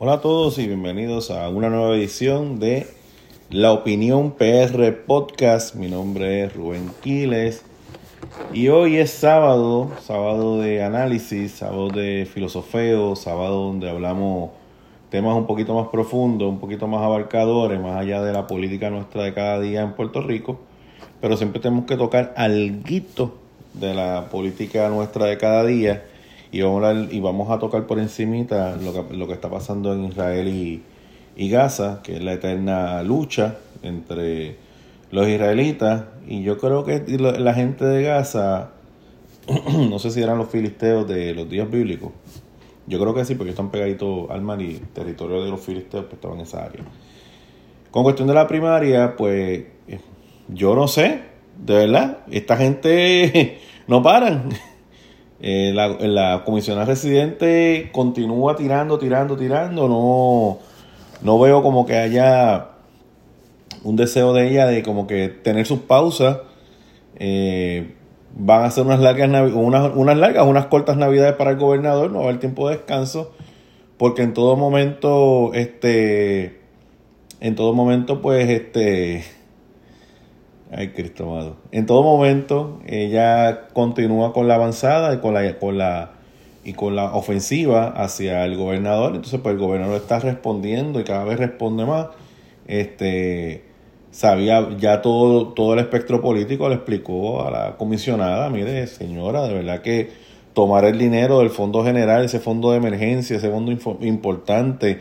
Hola a todos y bienvenidos a una nueva edición de La Opinión PR Podcast. Mi nombre es Rubén Quiles y hoy es sábado, sábado de análisis, sábado de filosofeo, sábado donde hablamos temas un poquito más profundos, un poquito más abarcadores, más allá de la política nuestra de cada día en Puerto Rico. Pero siempre tenemos que tocar algo de la política nuestra de cada día y vamos a, y vamos a tocar por encimita lo que, lo que está pasando en Israel y, y Gaza, que es la eterna lucha entre los israelitas y yo creo que la gente de Gaza, no sé si eran los filisteos de los días bíblicos, yo creo que sí, porque están pegaditos al mar y territorio de los filisteos pues, estaban en esa área. Con cuestión de la primaria, pues eh, yo no sé, de verdad, esta gente no paran. Eh, la, la comisionada residente continúa tirando, tirando, tirando. No, no veo como que haya un deseo de ella de como que tener sus pausas. Eh, van a hacer unas largas, unas, unas largas, unas cortas navidades para el gobernador, no va a haber tiempo de descanso, porque en todo momento, este, en todo momento, pues, este, Ay, Cristo amado. En todo momento, ella continúa con la avanzada y con la, con la, y con la ofensiva hacia el gobernador. Entonces, pues el gobernador está respondiendo y cada vez responde más. Este sabía ya todo, todo el espectro político, le explicó a la comisionada, mire, señora, de verdad que tomar el dinero del fondo general, ese fondo de emergencia, ese fondo importante,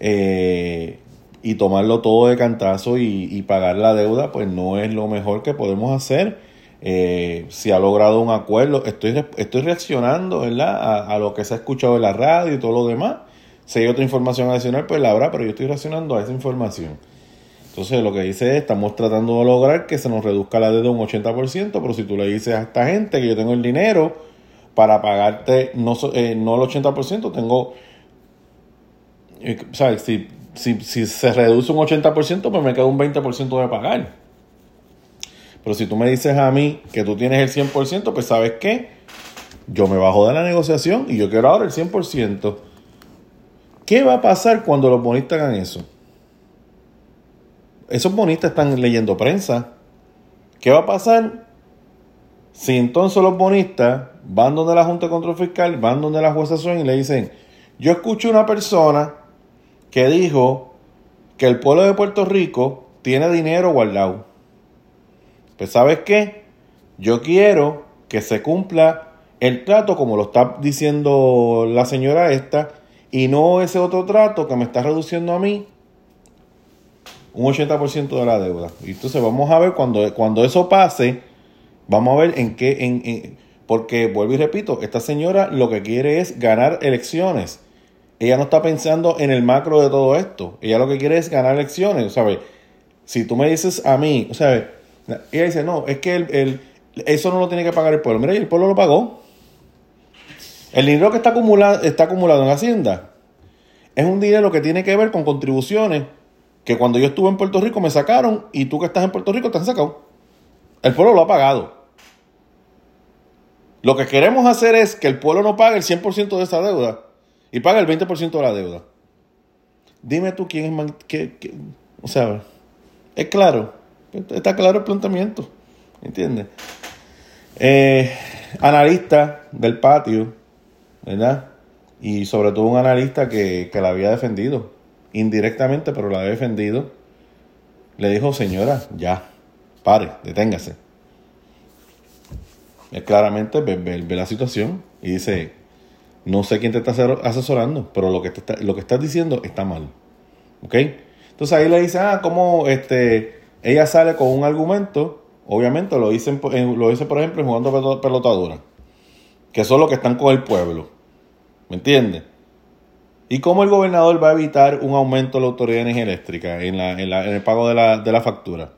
eh, y tomarlo todo de cantazo y, pagar la deuda, pues no es lo mejor que podemos hacer. Eh, si ha logrado un acuerdo, estoy, estoy reaccionando ¿verdad? A, lo que se ha escuchado en la radio y todo lo demás. Si hay otra información adicional, pues la habrá, pero yo estoy reaccionando a esa información. Entonces lo que dice es, estamos tratando de lograr que se nos reduzca la deuda un 80%, pero si tú le dices a esta gente que yo tengo el dinero para pagarte no, eh, no el 80%, tengo, eh, ¿sabes? Si si, si se reduce un 80%, pues me queda un 20% de pagar. Pero si tú me dices a mí que tú tienes el 100%, pues sabes qué, yo me bajo de la negociación y yo quiero ahora el 100%. ¿Qué va a pasar cuando los bonistas hagan eso? Esos bonistas están leyendo prensa. ¿Qué va a pasar si entonces los bonistas van donde la Junta de Control Fiscal, van donde la jueza Suen y le dicen, yo escucho una persona que dijo que el pueblo de Puerto Rico tiene dinero guardado. Pues sabes qué? Yo quiero que se cumpla el trato como lo está diciendo la señora esta y no ese otro trato que me está reduciendo a mí un 80% de la deuda. Y entonces vamos a ver cuando, cuando eso pase, vamos a ver en qué, en, porque vuelvo y repito, esta señora lo que quiere es ganar elecciones. Ella no está pensando en el macro de todo esto. Ella lo que quiere es ganar elecciones, ¿sabes? Si tú me dices a mí, ¿sabes? Ella dice, no, es que el, eso no lo tiene que pagar el pueblo. Mira, y el pueblo lo pagó. El dinero que está acumulado, está acumulado en Hacienda es un dinero que tiene que ver con contribuciones que cuando yo estuve en Puerto Rico me sacaron y tú que estás en Puerto Rico te han sacado. El pueblo lo ha pagado. Lo que queremos hacer es que el pueblo no pague el 100% de esa deuda y paga el 20% de la deuda. Dime tú quién es más... o sea, es claro. Está claro el planteamiento. ¿Entiendes? Eh, analista del patio, ¿verdad? Y sobre todo un analista que, que la había defendido. Indirectamente, pero la había defendido. Le dijo, señora, ya, pare, deténgase. Es claramente ve, ve la situación y dice, no sé quién te está asesorando, pero lo que, lo que estás diciendo está mal. ¿Ok? Entonces ahí le dice, ah, ¿cómo este, ella sale con un argumento? Obviamente lo dice, lo dice por ejemplo, jugando pelotadura. Que son los que están con el pueblo. ¿Me entiendes? ¿Y cómo el gobernador va a evitar un aumento de la autoridad de energía eléctrica en, la, en, la, en el pago de la, de la factura?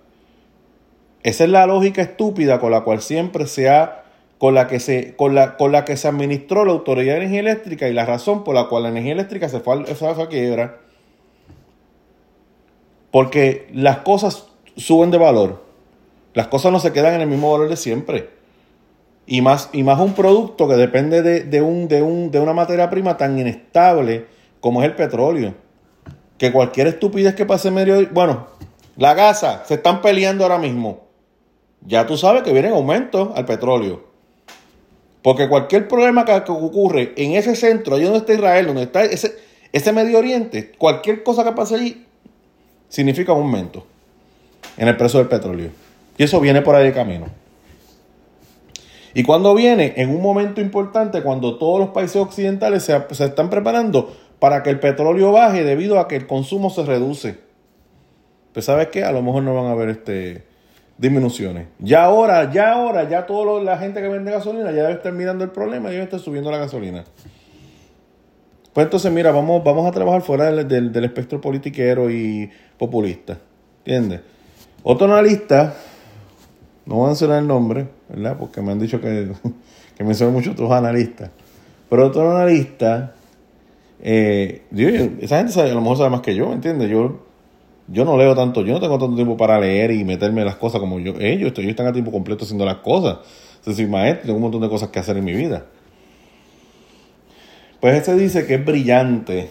Esa es la lógica estúpida con la cual siempre se ha con la que se, con la, con la que se administró la Autoridad de Energía Eléctrica y la razón por la cual la energía eléctrica se fue, a, quiebra. Porque las cosas suben de valor. Las cosas no se quedan en el mismo valor de siempre. Y más, y más un producto que depende de, un, de, un, de una materia prima tan inestable como es el petróleo. Que cualquier estupidez que pase en medio... Bueno, la gasa, se están peleando ahora mismo. Ya tú sabes que vienen aumentos al petróleo. Porque cualquier problema que, ocurre en ese centro, allí donde está Israel, donde está ese, Medio Oriente, cualquier cosa que pase allí, significa un aumento en el precio del petróleo. Y eso viene por ahí de camino. Y cuando viene, en un momento importante, cuando todos los países occidentales se, están preparando para que el petróleo baje debido a que el consumo se reduce. Pues sabes qué, a lo mejor no van a haber este, disminuciones. Ya ahora, ya ahora, ya toda la gente que vende gasolina ya debe estar mirando el problema y debe estar subiendo la gasolina. Pues entonces, mira, vamos, vamos a trabajar fuera del, del, espectro politiquero y populista. ¿Entiendes? Otro analista, no voy a mencionar el nombre, ¿verdad? Porque me han dicho que, que menciono muchos otros analistas. Pero otro analista, eh, esa gente sabe, a lo mejor sabe más que yo, ¿me entiendes? Yo yo no leo tanto, yo no tengo tanto tiempo para leer y meterme en las cosas como yo. Ellos, ellos están a tiempo completo haciendo las cosas. Es decir, maestro, tengo un montón de cosas que hacer en mi vida. Pues este dice que es brillante.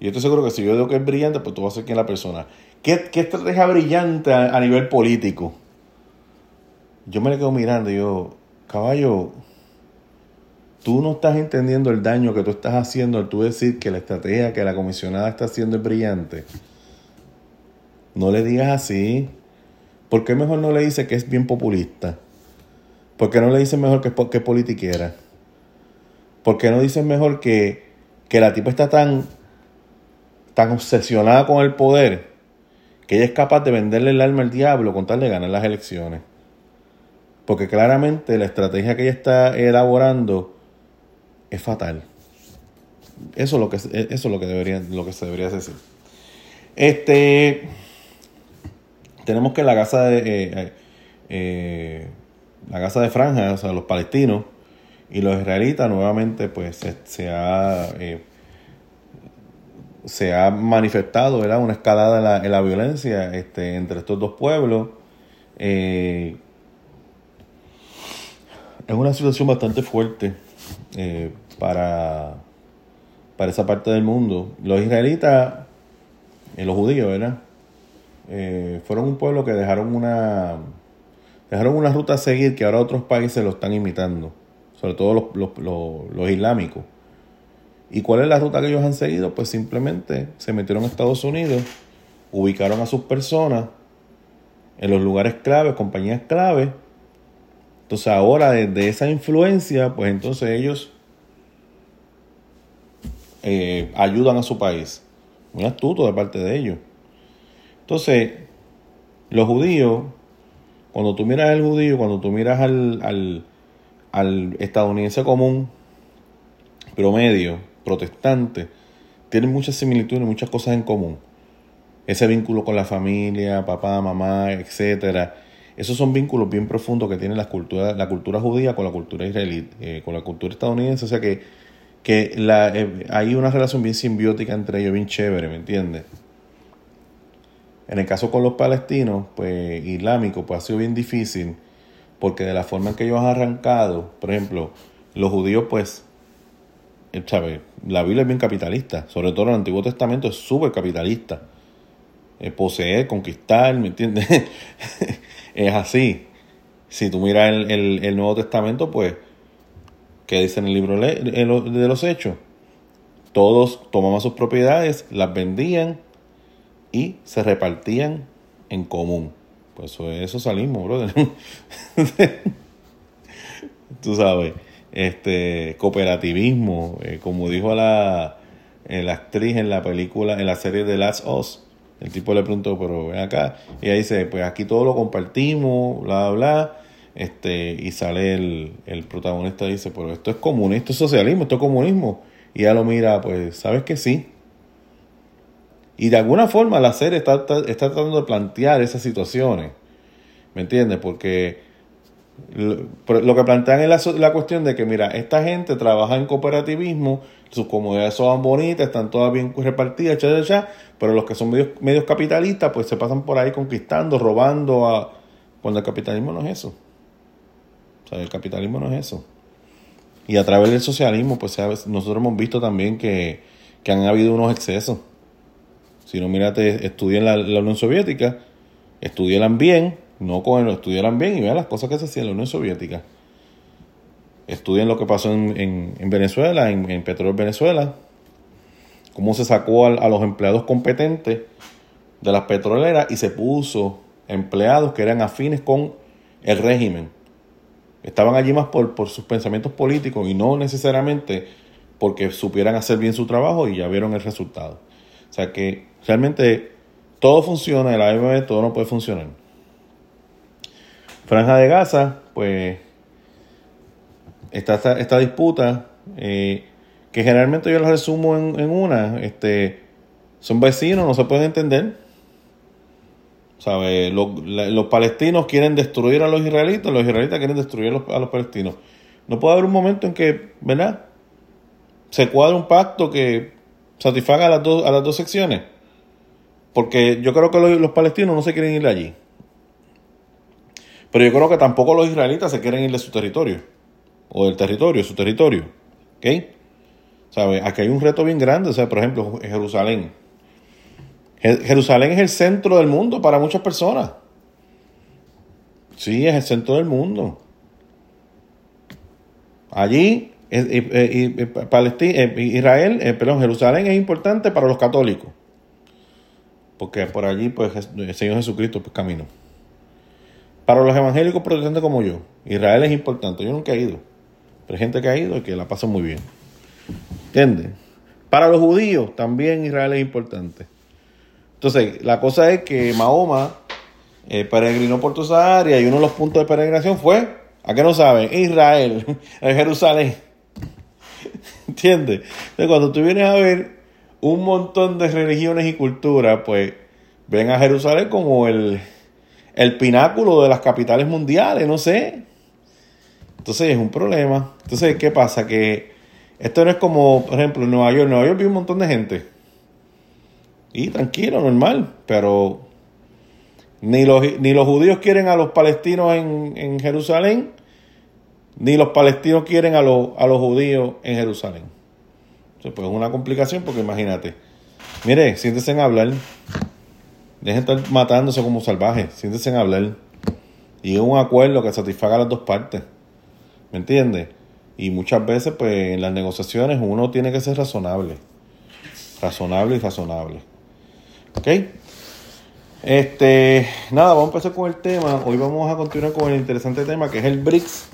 Y yo estoy seguro que si yo digo que es brillante, pues tú vas a ser quien la persona. ¿Qué, qué estrategia brillante a, a, nivel político? Yo me le quedo mirando y yo, caballo, tú no estás entendiendo el daño que tú estás haciendo al tú decir que la estrategia que la comisionada está haciendo es brillante. No le digas así. ¿Por qué mejor no le dice que es bien populista? ¿Por qué no le dices mejor que, que politiquera? ¿Por qué no dices mejor que, que la tipa está tan, tan obsesionada con el poder que ella es capaz de venderle el alma al diablo con tal de ganar las elecciones? Porque claramente la estrategia que ella está elaborando es fatal. Eso es lo que, eso es lo que, debería, lo que se debería decir. Este tenemos que la casa de eh, eh, la casa de franja, o sea, los palestinos y los israelitas nuevamente pues se, ha eh, se ha manifestado una escalada en la, en la, violencia este, entre estos dos pueblos. es una situación bastante fuerte para, para esa parte del mundo. Los israelitas, los judíos, ¿verdad? Eh, fueron un pueblo que dejaron una dejaron una ruta a seguir que ahora otros países lo están imitando, sobre todo los, los, islámicos. ¿Y cuál es la ruta que ellos han seguido? Pues simplemente se metieron a Estados Unidos, ubicaron a sus personas en los lugares claves, compañías claves. Entonces ahora desde esa influencia, pues entonces ellos eh, ayudan a su país. Muy astuto de parte de ellos. Entonces, los judíos, cuando tú miras al judío, cuando tú miras al, al, estadounidense común, promedio, protestante, tienen muchas similitudes, muchas cosas en común. Ese vínculo con la familia, papá, mamá, etcétera. Esos son vínculos bien profundos que tiene la cultura, la cultura judía con la cultura israelí, eh, con la cultura estadounidense. O sea que, que la, eh, hay una relación bien simbiótica entre ellos, bien chévere, ¿me entiendes? En el caso con los palestinos, pues islámicos, pues ha sido bien difícil, porque de la forma en que ellos han arrancado, por ejemplo, los judíos, pues, eh, ¿sabes? La Biblia es bien capitalista, sobre todo el Antiguo Testamento es súper capitalista. Eh, poseer, conquistar, ¿me entiendes? es así. Si tú miras el, el, Nuevo Testamento, pues, ¿qué dice en el libro de los Hechos? Todos tomaban sus propiedades, las vendían y se repartían en común. Pues eso, eso salimos, brother. Tú sabes, este cooperativismo, eh, como dijo la, eh, la actriz en la película, en la serie de Last Us, el tipo le preguntó, pero ven acá, y ella dice, pues aquí todo lo compartimos, bla, bla, este, y sale el, el protagonista y dice, pero esto es comunismo, esto es socialismo, esto es comunismo. Y ella lo mira, pues, ¿sabes que sí? Y de alguna forma la serie está, está, tratando de plantear esas situaciones. ¿Me entiendes? Porque lo, que plantean es la, cuestión de que, mira, esta gente trabaja en cooperativismo, sus comodidades son bonitas, están todas bien repartidas, etcétera, pero los que son medios, medios capitalistas, pues se pasan por ahí conquistando, robando, a, cuando el capitalismo no es eso. O sea, el capitalismo no es eso. Y a través del socialismo, pues nosotros hemos visto también que que han habido unos excesos. Si no, mírate, estudien la, la Unión Soviética, estudienla bien, no con el, estudienla bien y vean las cosas que se hacían en la Unión Soviética. Estudien lo que pasó en, en, Venezuela, en, en Petróleo Venezuela, cómo se sacó a, a los empleados competentes de las petroleras y se puso empleados que eran afines con el régimen. Estaban allí más por, por sus pensamientos políticos y no necesariamente porque supieran hacer bien su trabajo y ya vieron el resultado. O sea que realmente todo funciona, el AMB todo no puede funcionar. Franja de Gaza, pues está esta, disputa eh, que generalmente yo la resumo en, en, una, este, son vecinos, no se pueden entender. ¿Sabe? Los, los, palestinos quieren destruir a los israelitas, los israelitas quieren destruir a los, a los palestinos. No puede haber un momento en que, ¿verdad? se cuadra un pacto que satisfaga a las dos, a las dos secciones. Porque yo creo que los, palestinos no se quieren ir de allí. Pero yo creo que tampoco los israelitas se quieren ir de su territorio. O del territorio, su territorio. ¿Ok? ¿Sabe? Aquí hay un reto bien grande. O sea, por ejemplo, Jerusalén. Jerusalén es el centro del mundo para muchas personas. Sí, es el centro del mundo. Allí Israel, perdón, Jerusalén es importante para los católicos. Porque por allí, pues, el Señor Jesucristo pues, caminó. Para los evangélicos protestantes como yo, Israel es importante. Yo nunca he ido. Pero hay gente que ha ido y que la pasa muy bien. ¿Entiendes? Para los judíos también Israel es importante. Entonces, la cosa es que Mahoma eh, peregrinó por toda esa área y uno de los puntos de peregrinación fue, ¿a qué no saben? Israel, Jerusalén. ¿Entiendes? Entonces, cuando tú vienes a ver un montón de religiones y culturas, pues ven a Jerusalén como el, el pináculo de las capitales mundiales, no sé. Entonces es un problema. Entonces, ¿qué pasa? Que esto no es como, por ejemplo, en Nueva York. Nueva York vive un montón de gente. Y tranquilo, normal. Pero ni los, ni los judíos quieren a los palestinos en, en Jerusalén, ni los palestinos quieren a, los, a los judíos en Jerusalén. Pues es una complicación porque imagínate. Mire, siéntese en hablar. Dejen de estar matándose como salvajes. Siéntese en hablar. Y es un acuerdo que satisfaga a las dos partes. ¿Me entiendes? Y muchas veces, pues en las negociaciones uno tiene que ser razonable. Razonable y razonable. ¿Ok? Este, nada, vamos a empezar con el tema. Hoy vamos a continuar con el interesante tema que es el BRICS.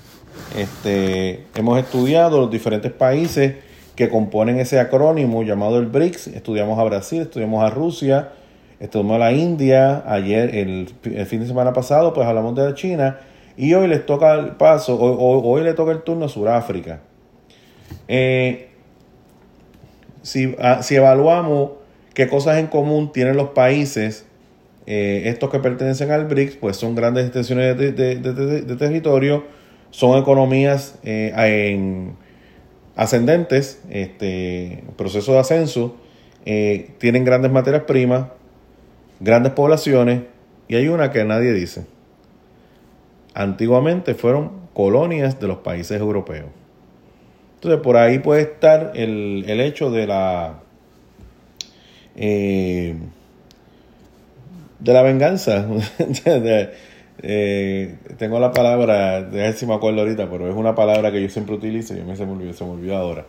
Este, hemos estudiado los diferentes países que componen ese acrónimo llamado el BRICS. Estudiamos a Brasil, estudiamos a Rusia, estudiamos a la India. Ayer, el, fin de semana pasado, pues hablamos de la China. Y hoy les toca el paso, hoy, hoy, le toca el turno a Sudáfrica. Eh, si, ah, si, evaluamos qué cosas en común tienen los países, eh, estos que pertenecen al BRICS, pues son grandes extensiones de, de, de, territorio son economías eh, en ascendentes, este, proceso de ascenso, eh, tienen grandes materias primas, grandes poblaciones, y hay una que nadie dice. Antiguamente fueron colonias de los países europeos. Entonces, por ahí puede estar el, el hecho de la eh, de la venganza, eh, tengo la palabra, de si me acuerdo ahorita, pero es una palabra que yo siempre utilizo y mí se me olvidó, se me olvidó ahora.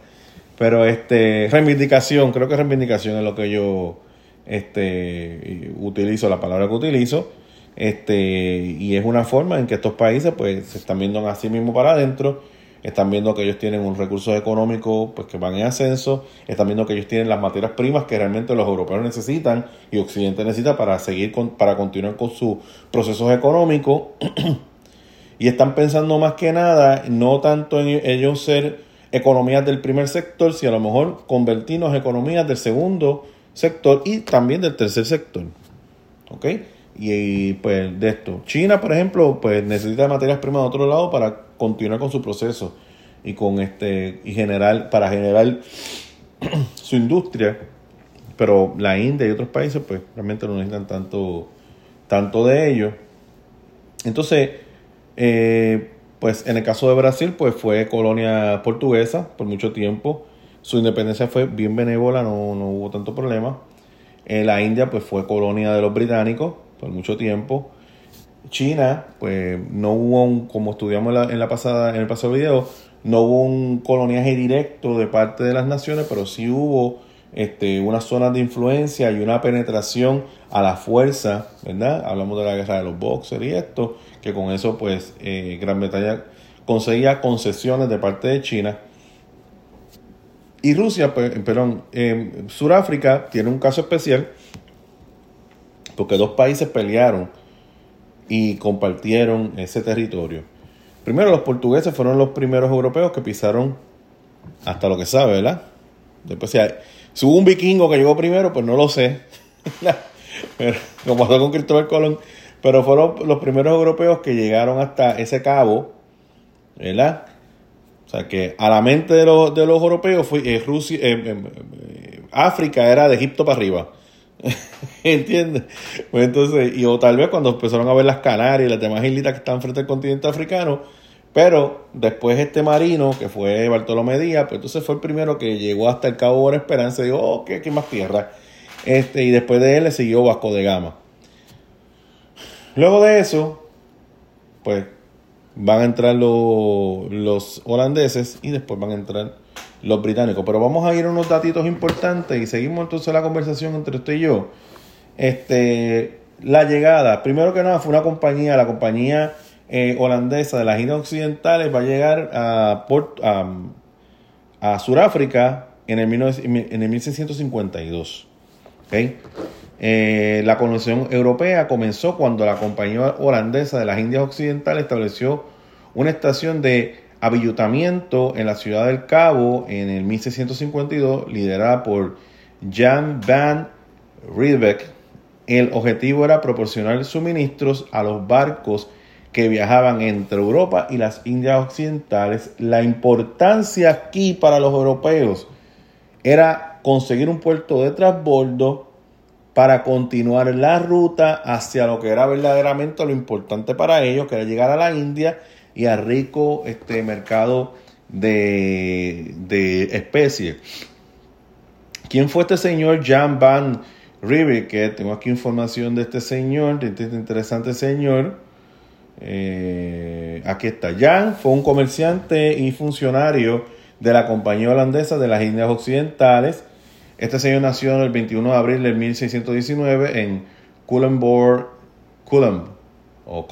Pero este, reivindicación, creo que reivindicación es lo que yo este, utilizo, la palabra que utilizo. Este, y es una forma en que estos países pues se están viendo a sí mismos para adentro están viendo que ellos tienen un recurso económico pues, que van en ascenso, están viendo que ellos tienen las materias primas que realmente los europeos necesitan y Occidente necesita para seguir con, para continuar con sus procesos económicos y están pensando más que nada no tanto en ellos ser economías del primer sector, sino a lo mejor convertirnos en economías del segundo sector y también del tercer sector. ¿Ok? Y, pues de esto. China, por ejemplo, pues necesita materias primas de otro lado para continuar con su proceso y con este y generar para generar su industria. Pero la India y otros países pues realmente no necesitan tanto tanto de ellos. Entonces, eh, pues en el caso de Brasil, pues fue colonia portuguesa por mucho tiempo. su independencia fue bien benévola, no, no hubo tanto problema. Eh, la India pues fue colonia de los británicos por mucho tiempo. China, pues no hubo un, como estudiamos en la, pasada, en el pasado video, no hubo un coloniaje directo de parte de las naciones, pero sí hubo este, unas zonas de influencia y una penetración a la fuerza, ¿verdad? Hablamos de la guerra de los boxers y esto, que con eso pues eh, Gran Bretaña conseguía concesiones de parte de China. Y Rusia, pues, perdón, eh, Sudáfrica tiene un caso especial porque dos países pelearon y compartieron ese territorio. Primero, los portugueses fueron los primeros europeos que pisaron hasta lo que sabe, ¿verdad? Después, si, hubo un vikingo que llegó primero, pues no lo sé. pero, como pasó con Cristóbal Colón. Pero fueron los primeros europeos que llegaron hasta ese cabo, ¿verdad? O sea que a la mente de los, de los europeos fue eh, Rusia, eh, eh, África era de Egipto para arriba. ¿Entiendes? Pues entonces, y o tal vez cuando empezaron a ver las Canarias y las demás islitas que están frente al continente africano, pero después este marino, que fue Bartolomé Díaz, pues entonces fue el primero que llegó hasta el Cabo Buena Esperanza y dijo, oh, ¿qué, qué más tierra? Este, y después de él le siguió Vasco de Gama. Luego de eso, pues van a entrar los, los holandeses y después van a entrar los británicos. Pero vamos a ir a unos datitos importantes y seguimos entonces la conversación entre usted y yo. Este, la llegada, primero que nada, fue una compañía, la compañía eh, holandesa de las Islas Occidentales va a llegar a, Port, a, Sudáfrica en el, en el 1652. Eh, la colonización europea comenzó cuando la compañía holandesa de las Indias Occidentales estableció una estación de avillutamiento en la ciudad del Cabo en el 1652, liderada por Jan van Riebeck. El objetivo era proporcionar suministros a los barcos que viajaban entre Europa y las Indias Occidentales. La importancia aquí para los europeos era conseguir un puerto de transbordo para continuar la ruta hacia lo que era verdaderamente lo importante para ellos, que era llegar a la India y a rico este mercado de, especies. ¿Quién fue este señor Jan Van Que Tengo aquí información de este señor, de este interesante señor. Eh, aquí está. Jan fue un comerciante y funcionario de la compañía holandesa de las Indias Occidentales. Este señor nació el 21 de abril de 1619 en Culemborg, Culem, o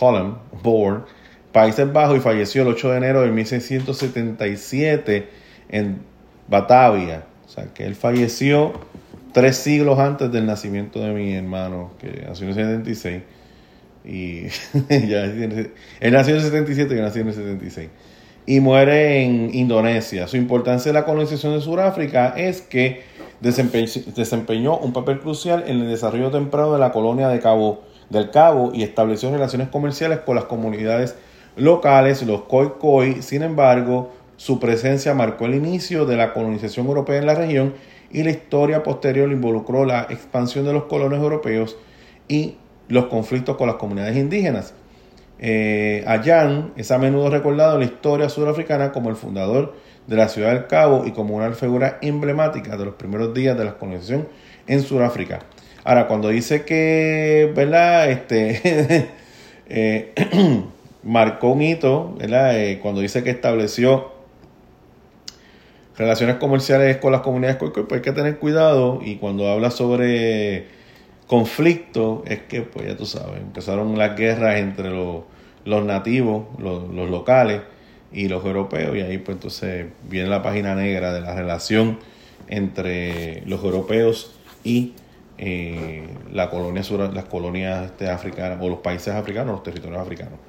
Países Bajos y falleció el 8 de enero de 1677 en Batavia. O sea, que él falleció tres siglos antes del nacimiento de mi hermano, que nació en el 76. Y ya, él nació en el 77 y nació en el 76. Y muere en Indonesia. Su importancia en la colonización de Sudáfrica es que desempeñó un papel crucial en el desarrollo temprano de la colonia de Cabo, del Cabo y estableció relaciones comerciales con las comunidades locales, los Khoi Sin embargo, su presencia marcó el inicio de la colonización europea en la región y la historia posterior involucró la expansión de los colonos europeos y los conflictos con las comunidades indígenas. Eh, es a menudo recordado en la historia sudafricana como el fundador de la ciudad del Cabo y como una figura emblemática de los primeros días de la colonización en Sudáfrica. Ahora, cuando dice que, ¿verdad? Este, eh, marcó un hito, ¿verdad? Eh, cuando dice que estableció relaciones comerciales con las comunidades pues hay que tener cuidado y cuando habla sobre conflicto es que pues ya tú sabes empezaron las guerras entre los, nativos los, locales y los europeos y ahí pues entonces viene la página negra de la relación entre los europeos y eh, la colonia las colonias este, africanas o los países africanos los territorios africanos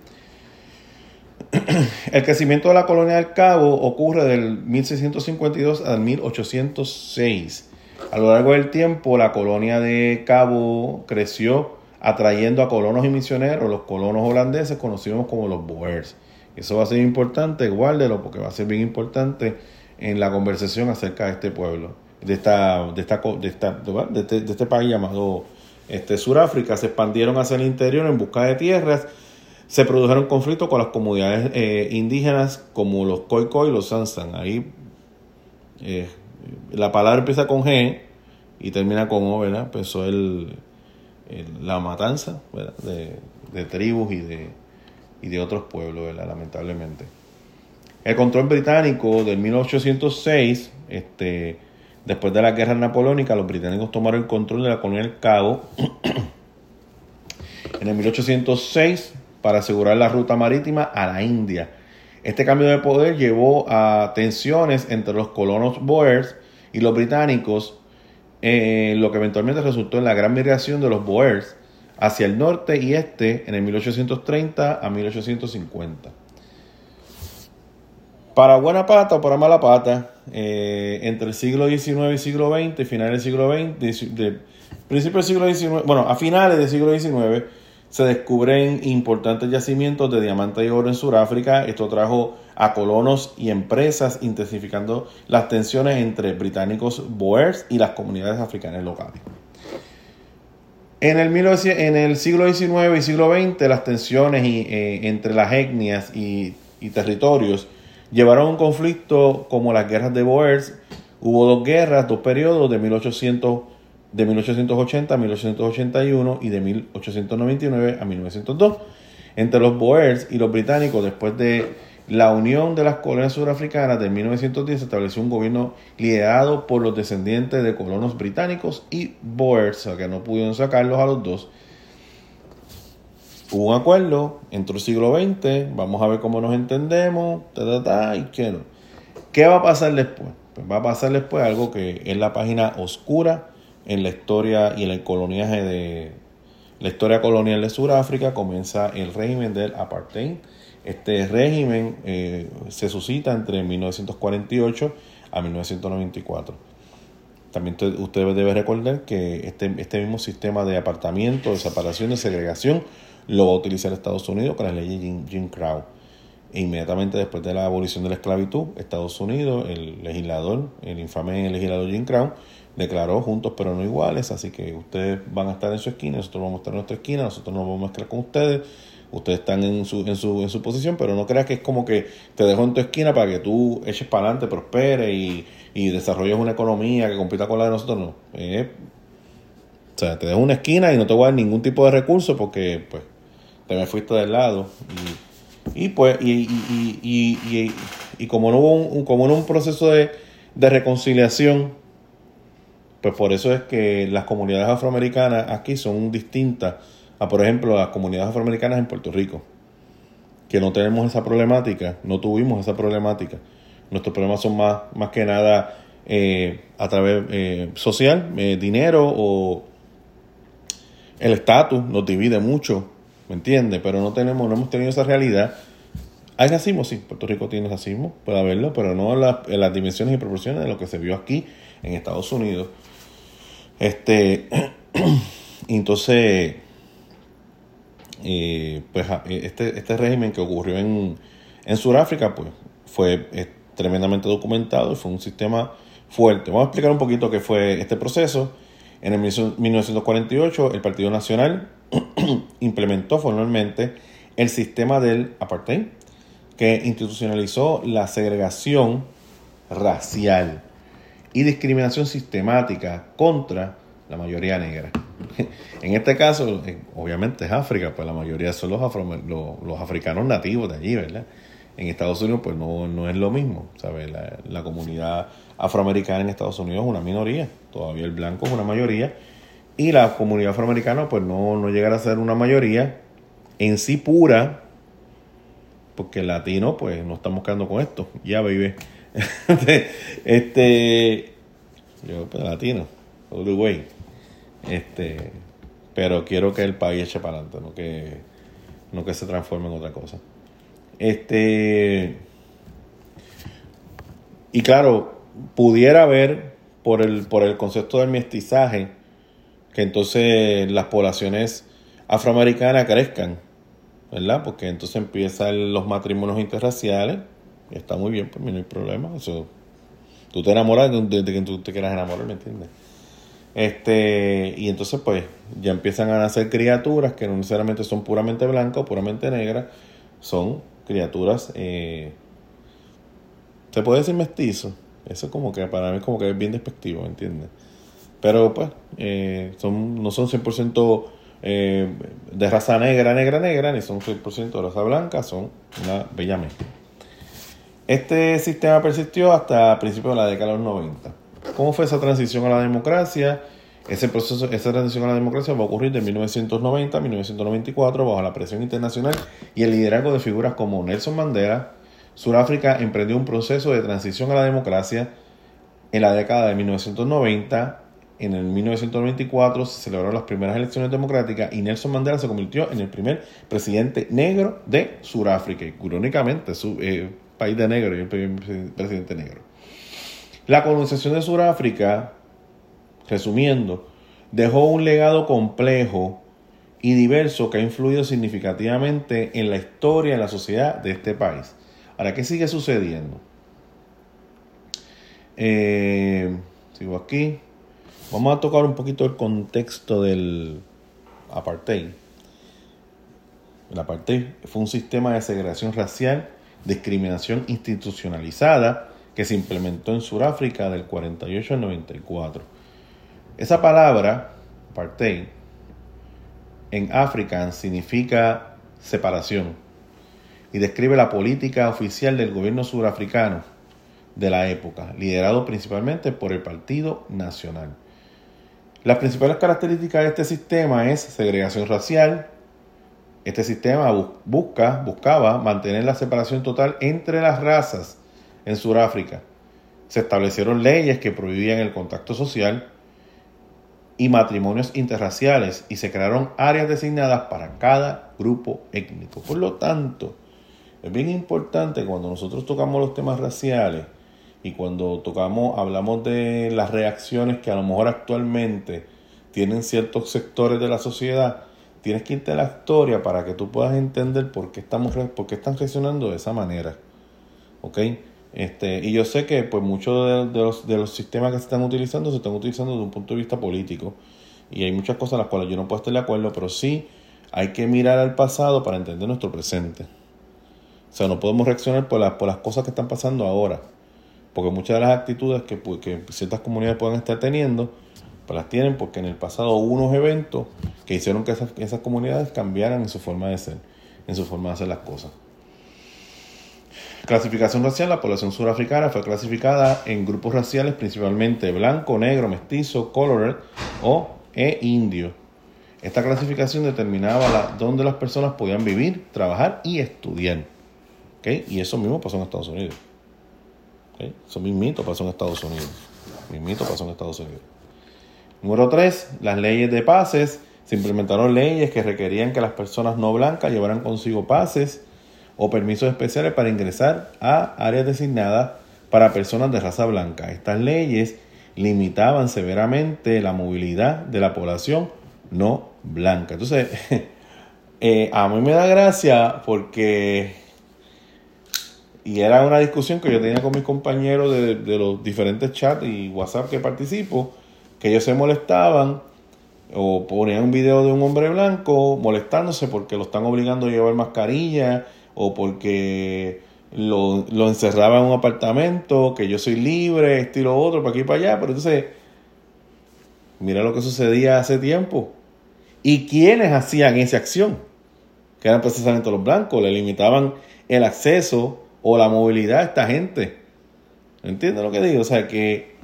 el crecimiento de la colonia del Cabo ocurre del 1652 al 1806. A lo largo del tiempo, la colonia de Cabo creció atrayendo a colonos y misioneros, los colonos holandeses conocidos como los Boers. Eso va a ser importante, guárdelo, porque va a ser bien importante en la conversación acerca de este pueblo, de esta, de esta, de esta, de este, de este país llamado este, Suráfrica. Se expandieron hacia el interior en busca de tierras se produjeron conflictos con las comunidades eh, indígenas como los Khoikhoi y los Sansan. Ahí eh, la palabra empieza con G y termina con O, ¿verdad? Empezó el, la matanza De, de, tribus y de, y de otros pueblos, ¿verdad? Lamentablemente. El control británico del 1806, este, después de la guerra napoleónica, los británicos tomaron el control de la colonia del Cabo en el 1806 para asegurar la ruta marítima a la India. Este cambio de poder llevó a tensiones entre los colonos boers y los británicos, eh, lo que eventualmente resultó en la gran migración de los boers hacia el norte y este en el 1830 a 1850. Para buena pata o para mala pata, eh, entre el siglo XIX y siglo XX, finales del siglo XX, principio del siglo XIX, bueno, a finales del siglo XIX, se descubren importantes yacimientos de diamante y oro en Sudáfrica. Esto trajo a colonos y empresas, intensificando las tensiones entre británicos boers y las comunidades africanas locales. En el, en el siglo XIX y siglo XX, las tensiones eh, entre las etnias y, territorios llevaron a un conflicto como las guerras de Boers. Hubo dos guerras, dos periodos de 1800 de 1880 a 1881 y de 1899 a 1902 entre los Boers y los británicos después de la unión de las colonias surafricanas de 1910 se estableció un gobierno liderado por los descendientes de colonos británicos y Boers, o que no pudieron sacarlos a los dos. Hubo un acuerdo, entró el siglo XX, vamos a ver cómo nos entendemos, ta, y qué. ¿Qué va a pasar después? Pues va a pasar después algo que es la página oscura en la historia y en el coloniaje de la historia colonial de Sudáfrica comienza el régimen del apartheid. Este régimen eh, se suscita entre 1948 a 1994. También usted debe recordar que este, este mismo sistema de apartamiento, de separación, de segregación, lo va a utilizar Estados Unidos con la ley Jim, Jim Crow. E inmediatamente después de la abolición de la esclavitud, Estados Unidos, el legislador, el infame legislador Jim Crow, declaró juntos pero no iguales, así que ustedes van a estar en su esquina, nosotros vamos a estar en nuestra esquina, nosotros nos vamos a mezclar con ustedes, ustedes están en su, en su, en su posición, pero no creas que es como que te dejo en tu esquina para que tú eches para adelante, prosperes y, y desarrolles una economía que compita con la de nosotros, no. Eh, o sea, te dejo una esquina y no te voy a dar ningún tipo de recurso porque pues te me fuiste del lado. Y, pues, y, y, y, y, como no hubo un, como no un proceso de, de reconciliación, pues por eso es que las comunidades afroamericanas aquí son distintas a, por ejemplo, las comunidades afroamericanas en Puerto Rico, que no tenemos esa problemática, no tuvimos esa problemática. Nuestros problemas son más, más que nada eh, a través eh, social, eh, dinero o el estatus nos divide mucho, ¿me entiendes? Pero no tenemos, no hemos tenido esa realidad. Hay racismo, sí, Puerto Rico tiene racismo, puede haberlo, pero no en las dimensiones y proporciones de lo que se vio aquí en Estados Unidos. Este, entonces, eh, pues este, este régimen que ocurrió en, en Sudáfrica, pues fue tremendamente documentado y fue un sistema fuerte. Vamos a explicar un poquito qué fue este proceso. En el 1948, el Partido Nacional implementó formalmente el sistema del apartheid, que institucionalizó la segregación racial y discriminación sistemática contra la mayoría negra. en este caso, obviamente es África, pues la mayoría son los, los, africanos nativos de allí, ¿verdad? En Estados Unidos, pues no, no es lo mismo, ¿sabes? La, comunidad afroamericana en Estados Unidos es una minoría, todavía el blanco es una mayoría, y la comunidad afroamericana, pues no, no llegará a ser una mayoría en sí pura, porque el latino, pues no estamos quedando con esto, ya, baby. este, yo, pues latino, Uruguay. Este, pero quiero que el país eche para adelante, no que, no que se transforme en otra cosa. Este, y claro, pudiera haber por el, por el concepto del mestizaje que entonces las poblaciones afroamericanas crezcan, ¿verdad? Porque entonces empiezan los matrimonios interraciales está muy bien, pues no hay problema. Eso, tú te enamoras de, de, que tú te quieras enamorar, ¿me entiendes? Este, y entonces pues ya empiezan a nacer criaturas que no necesariamente son puramente blancas o puramente negras, son criaturas, eh, ¿se puede decir mestizo? Eso como que para mí como que es bien despectivo, ¿me entiendes? Pero pues, eh, son, no son 100% eh, de raza negra, negra, negra, ni son 100% de raza blanca, son una bella mezcla. Este sistema persistió hasta principios de la década de los 90. ¿Cómo fue esa transición a la democracia? Ese proceso, esa transición a la democracia va a ocurrir de 1990 a 1994 bajo la presión internacional y el liderazgo de figuras como Nelson Mandela. Sudáfrica emprendió un proceso de transición a la democracia en la década de 1990. En el 1994 se celebraron las primeras elecciones democráticas y Nelson Mandela se convirtió en el primer presidente negro de Sudáfrica. Irónicamente, su eh, país de negro y el primer presidente negro. La colonización de Sudáfrica resumiendo, dejó un legado complejo y diverso que ha influido significativamente en la historia y la sociedad de este país. Ahora, ¿qué sigue sucediendo? Eh, sigo aquí. Vamos a tocar un poquito el contexto del apartheid. El apartheid fue un sistema de segregación racial, discriminación institucionalizada que se implementó en Sudáfrica del 48 al 94 esa palabra, apartheid, en África significa separación y describe la política oficial del gobierno surafricano de la época, liderado principalmente por el Partido Nacional. Las principales características de este sistema es segregación racial. Este sistema busca, buscaba mantener la separación total entre las razas en Sudáfrica. Se establecieron leyes que prohibían el contacto social, y matrimonios interraciales y se crearon áreas designadas para cada grupo étnico. Por lo tanto, es bien importante cuando nosotros tocamos los temas raciales y cuando tocamos, hablamos de las reacciones que a lo mejor actualmente tienen ciertos sectores de la sociedad, tienes que irte a la historia para que tú puedas entender por qué, estamos, por qué están reaccionando de esa manera. ¿Ok? Este, y yo sé que pues muchos de, los, de los sistemas que se están utilizando se están utilizando desde un punto de vista político. Y hay muchas cosas en las cuales yo no puedo estar de acuerdo, pero sí hay que mirar al pasado para entender nuestro presente. O sea, no podemos reaccionar por las, por las cosas que están pasando ahora. Porque muchas de las actitudes que, que ciertas comunidades pueden estar teniendo, las tienen porque en el pasado hubo unos eventos que hicieron que esas, esas comunidades cambiaran en su forma de ser, en su forma de hacer las cosas. Clasificación racial, la población surafricana fue clasificada en grupos raciales principalmente blanco, negro, mestizo, colored o e indio. Esta clasificación determinaba dónde las personas podían vivir, trabajar y estudiar. ¿Okay? Y eso mismo pasó en Estados Unidos. ¿Okay? Eso mismito pasó en Estados Unidos. Mismito pasó en Estados Unidos. Número 3. Las leyes de pases. Se implementaron leyes que requerían que las personas no blancas llevaran consigo pases o permisos especiales para ingresar a áreas designadas para personas de raza blanca. Estas leyes limitaban severamente la movilidad de la población no blanca. Entonces, eh, a mí me da gracia porque, y era una discusión que yo tenía con mis compañeros de, de los diferentes chats y WhatsApp que participo, que ellos se molestaban o ponían un video de un hombre blanco molestándose porque lo están obligando a llevar mascarilla o porque lo, lo, encerraba en un apartamento, que yo soy libre, esto y lo otro, para aquí y para allá. Pero entonces, mira lo que sucedía hace tiempo. ¿Y quiénes hacían esa acción? Que eran precisamente los blancos, le limitaban el acceso o la movilidad a esta gente. ¿Entiendes lo que digo? O sea que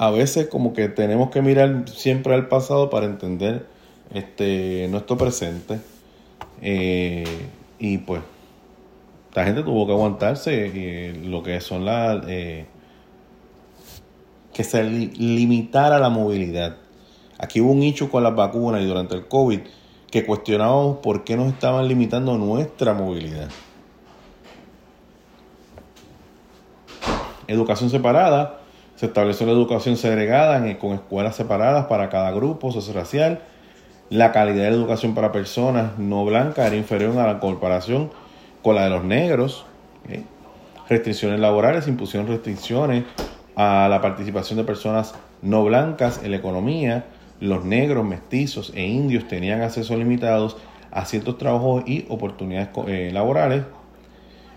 a veces como que tenemos que mirar siempre al pasado para entender este, nuestro presente. Eh, y pues, la gente tuvo que aguantarse eh, lo que son las. Eh, que se limitara la movilidad. Aquí hubo un hecho con las vacunas y durante el COVID que cuestionábamos por qué nos estaban limitando nuestra movilidad. Educación separada. Se estableció la educación segregada con escuelas separadas para cada grupo socioracial la calidad de educación para personas no blancas era inferior a la comparación con la de los negros. Restricciones laborales, impusieron restricciones a la participación de personas no blancas en la economía. Los negros, mestizos e indios tenían acceso limitados a ciertos trabajos y oportunidades eh, laborales.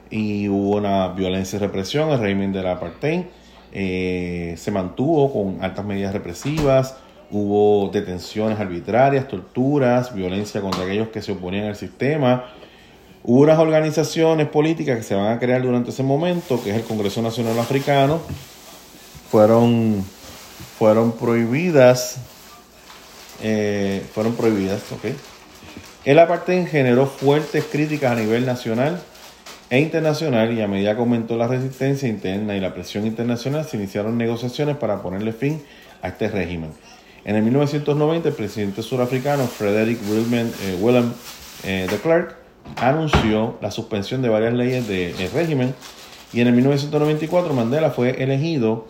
y hubo una violencia y represión, el régimen del apartheid eh, se mantuvo con altas medidas represivas, hubo detenciones arbitrarias, torturas, violencia contra aquellos que se oponían al sistema. Hubo unas organizaciones políticas que se van a crear durante ese momento, que es el Congreso Nacional Africano, fueron, fueron prohibidas, eh, fueron prohibidas, ok. El apartheid generó fuertes críticas a nivel nacional e internacional y a medida que aumentó la resistencia interna y la presión internacional se iniciaron negociaciones para ponerle fin a este régimen. En el 1990 el presidente surafricano Frederick Willem, eh, Willem eh, de Klerk anunció la suspensión de varias leyes del régimen y en el 1994 Mandela fue elegido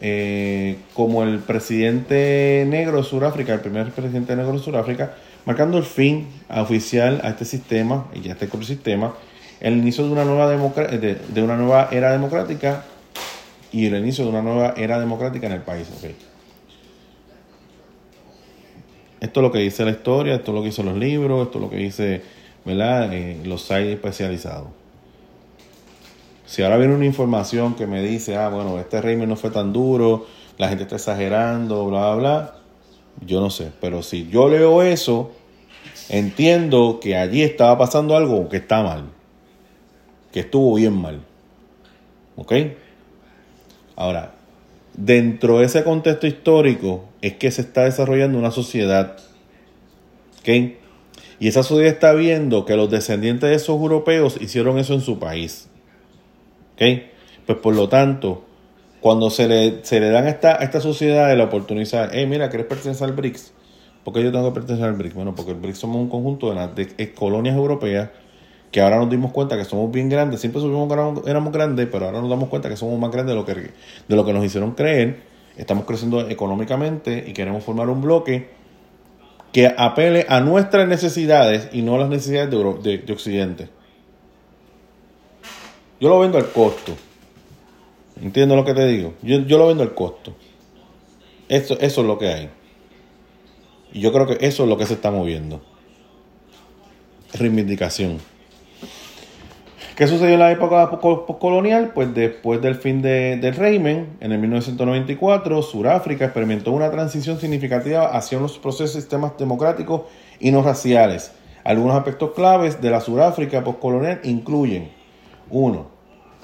eh, como el presidente negro de Sudáfrica, el primer presidente negro de Sudáfrica, marcando el fin oficial a este sistema y a este ecosistema el inicio de una nueva, de, una nueva era democrática y el inicio de una nueva era democrática en el país. Esto es lo que dice la historia, esto es lo que dicen los libros, esto es lo que dice ¿verdad? Eh, los sites especializados. Si ahora viene una información que me dice, ah, bueno, este régimen no fue tan duro, la gente está exagerando, bla, bla, bla, yo no sé. Pero si yo leo eso, entiendo que allí estaba pasando algo que está mal que estuvo bien mal. ¿Ok? Ahora, dentro de ese contexto histórico es que se está desarrollando una sociedad. ¿Ok? Y esa sociedad está viendo que los descendientes de esos europeos hicieron eso en su país. ¿Ok? Pues por lo tanto, cuando se le, se le dan a esta, a esta sociedad la oportunidad, hey, mira, ¿quieres pertenecer al BRICS? ¿Por qué yo tengo que pertenecer al BRICS? Bueno, porque el BRICS somos un conjunto de, las de colonias europeas que ahora nos dimos cuenta que somos bien grandes, siempre supimos que éramos grandes, pero ahora nos damos cuenta que somos más grandes de lo que, de lo que nos hicieron creer, estamos creciendo económicamente y queremos formar un bloque que apele a nuestras necesidades y no a las necesidades de, de, Occidente. Yo lo vendo al costo. ¿Entiendes lo que te digo? Yo, yo lo vendo al costo. Eso, eso es lo que hay. Y yo creo que eso es lo que se está moviendo. Reivindicación. ¿Qué sucedió en la época postcolonial? Pues después del fin del régimen, en el 1994, Sudáfrica experimentó una transición significativa hacia unos procesos sistemas democráticos y no raciales. Algunos aspectos claves de la Sudáfrica postcolonial incluyen 1.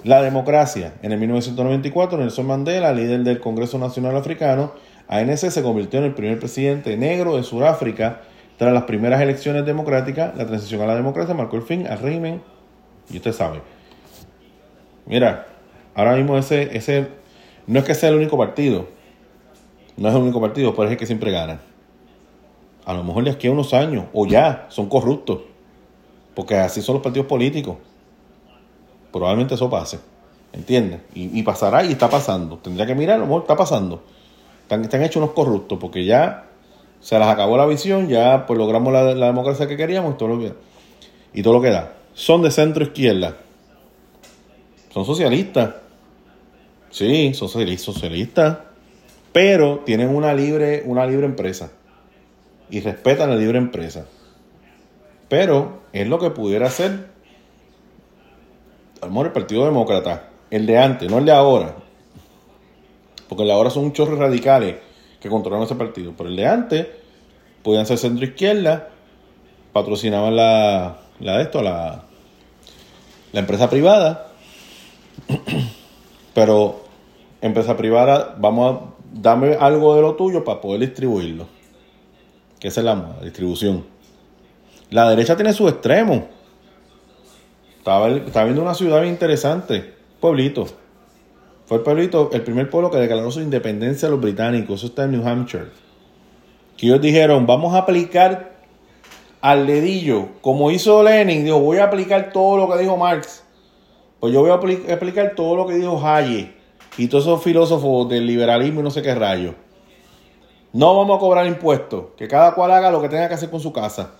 La democracia. En el 1994, Nelson Mandela, líder del Congreso Nacional Africano, ANC, se convirtió en el primer presidente negro de Sudáfrica tras las primeras elecciones democráticas. La transición a la democracia marcó el fin al régimen y usted sabe. Mira, ahora mismo ese, ese no es que sea el único partido. No es el único partido, pero es el que siempre gana. A lo mejor de aquí a unos años, o ya, son corruptos. Porque así son los partidos políticos. Probablemente eso pase. ¿Entiendes? Y, pasará y está pasando. Tendría que mirar, a lo mejor está pasando. Están, están hechos unos corruptos porque ya se las acabó la visión, ya pues logramos la, democracia que queríamos y todo lo y todo lo que da son de centro izquierda. Son socialistas. Sí, son socialistas. Pero tienen una libre, una libre empresa. Y respetan la libre empresa. Pero es lo que pudiera hacer al el Partido Demócrata. El de antes, no el de ahora. Porque el de ahora son un chorro radicales que controlan ese partido. Pero el de antes podían ser centro izquierda, patrocinaban la, la de esto, la, la empresa privada, pero empresa privada, vamos a dame algo de lo tuyo para poder distribuirlo. Que es la distribución. La derecha tiene su extremo. Estaba, estaba viendo una ciudad interesante, pueblito. Fue el pueblito, el primer pueblo que declaró su independencia a los británicos. Eso está en New Hampshire. Que ellos dijeron, vamos a aplicar al dedillo, como hizo Lenin, dijo, voy a aplicar todo lo que dijo Marx. Pues yo voy a aplicar todo lo que dijo Hayek y todos esos filósofos del liberalismo y no sé qué rayo. No vamos a cobrar impuestos, que cada cual haga lo que tenga que hacer con su casa.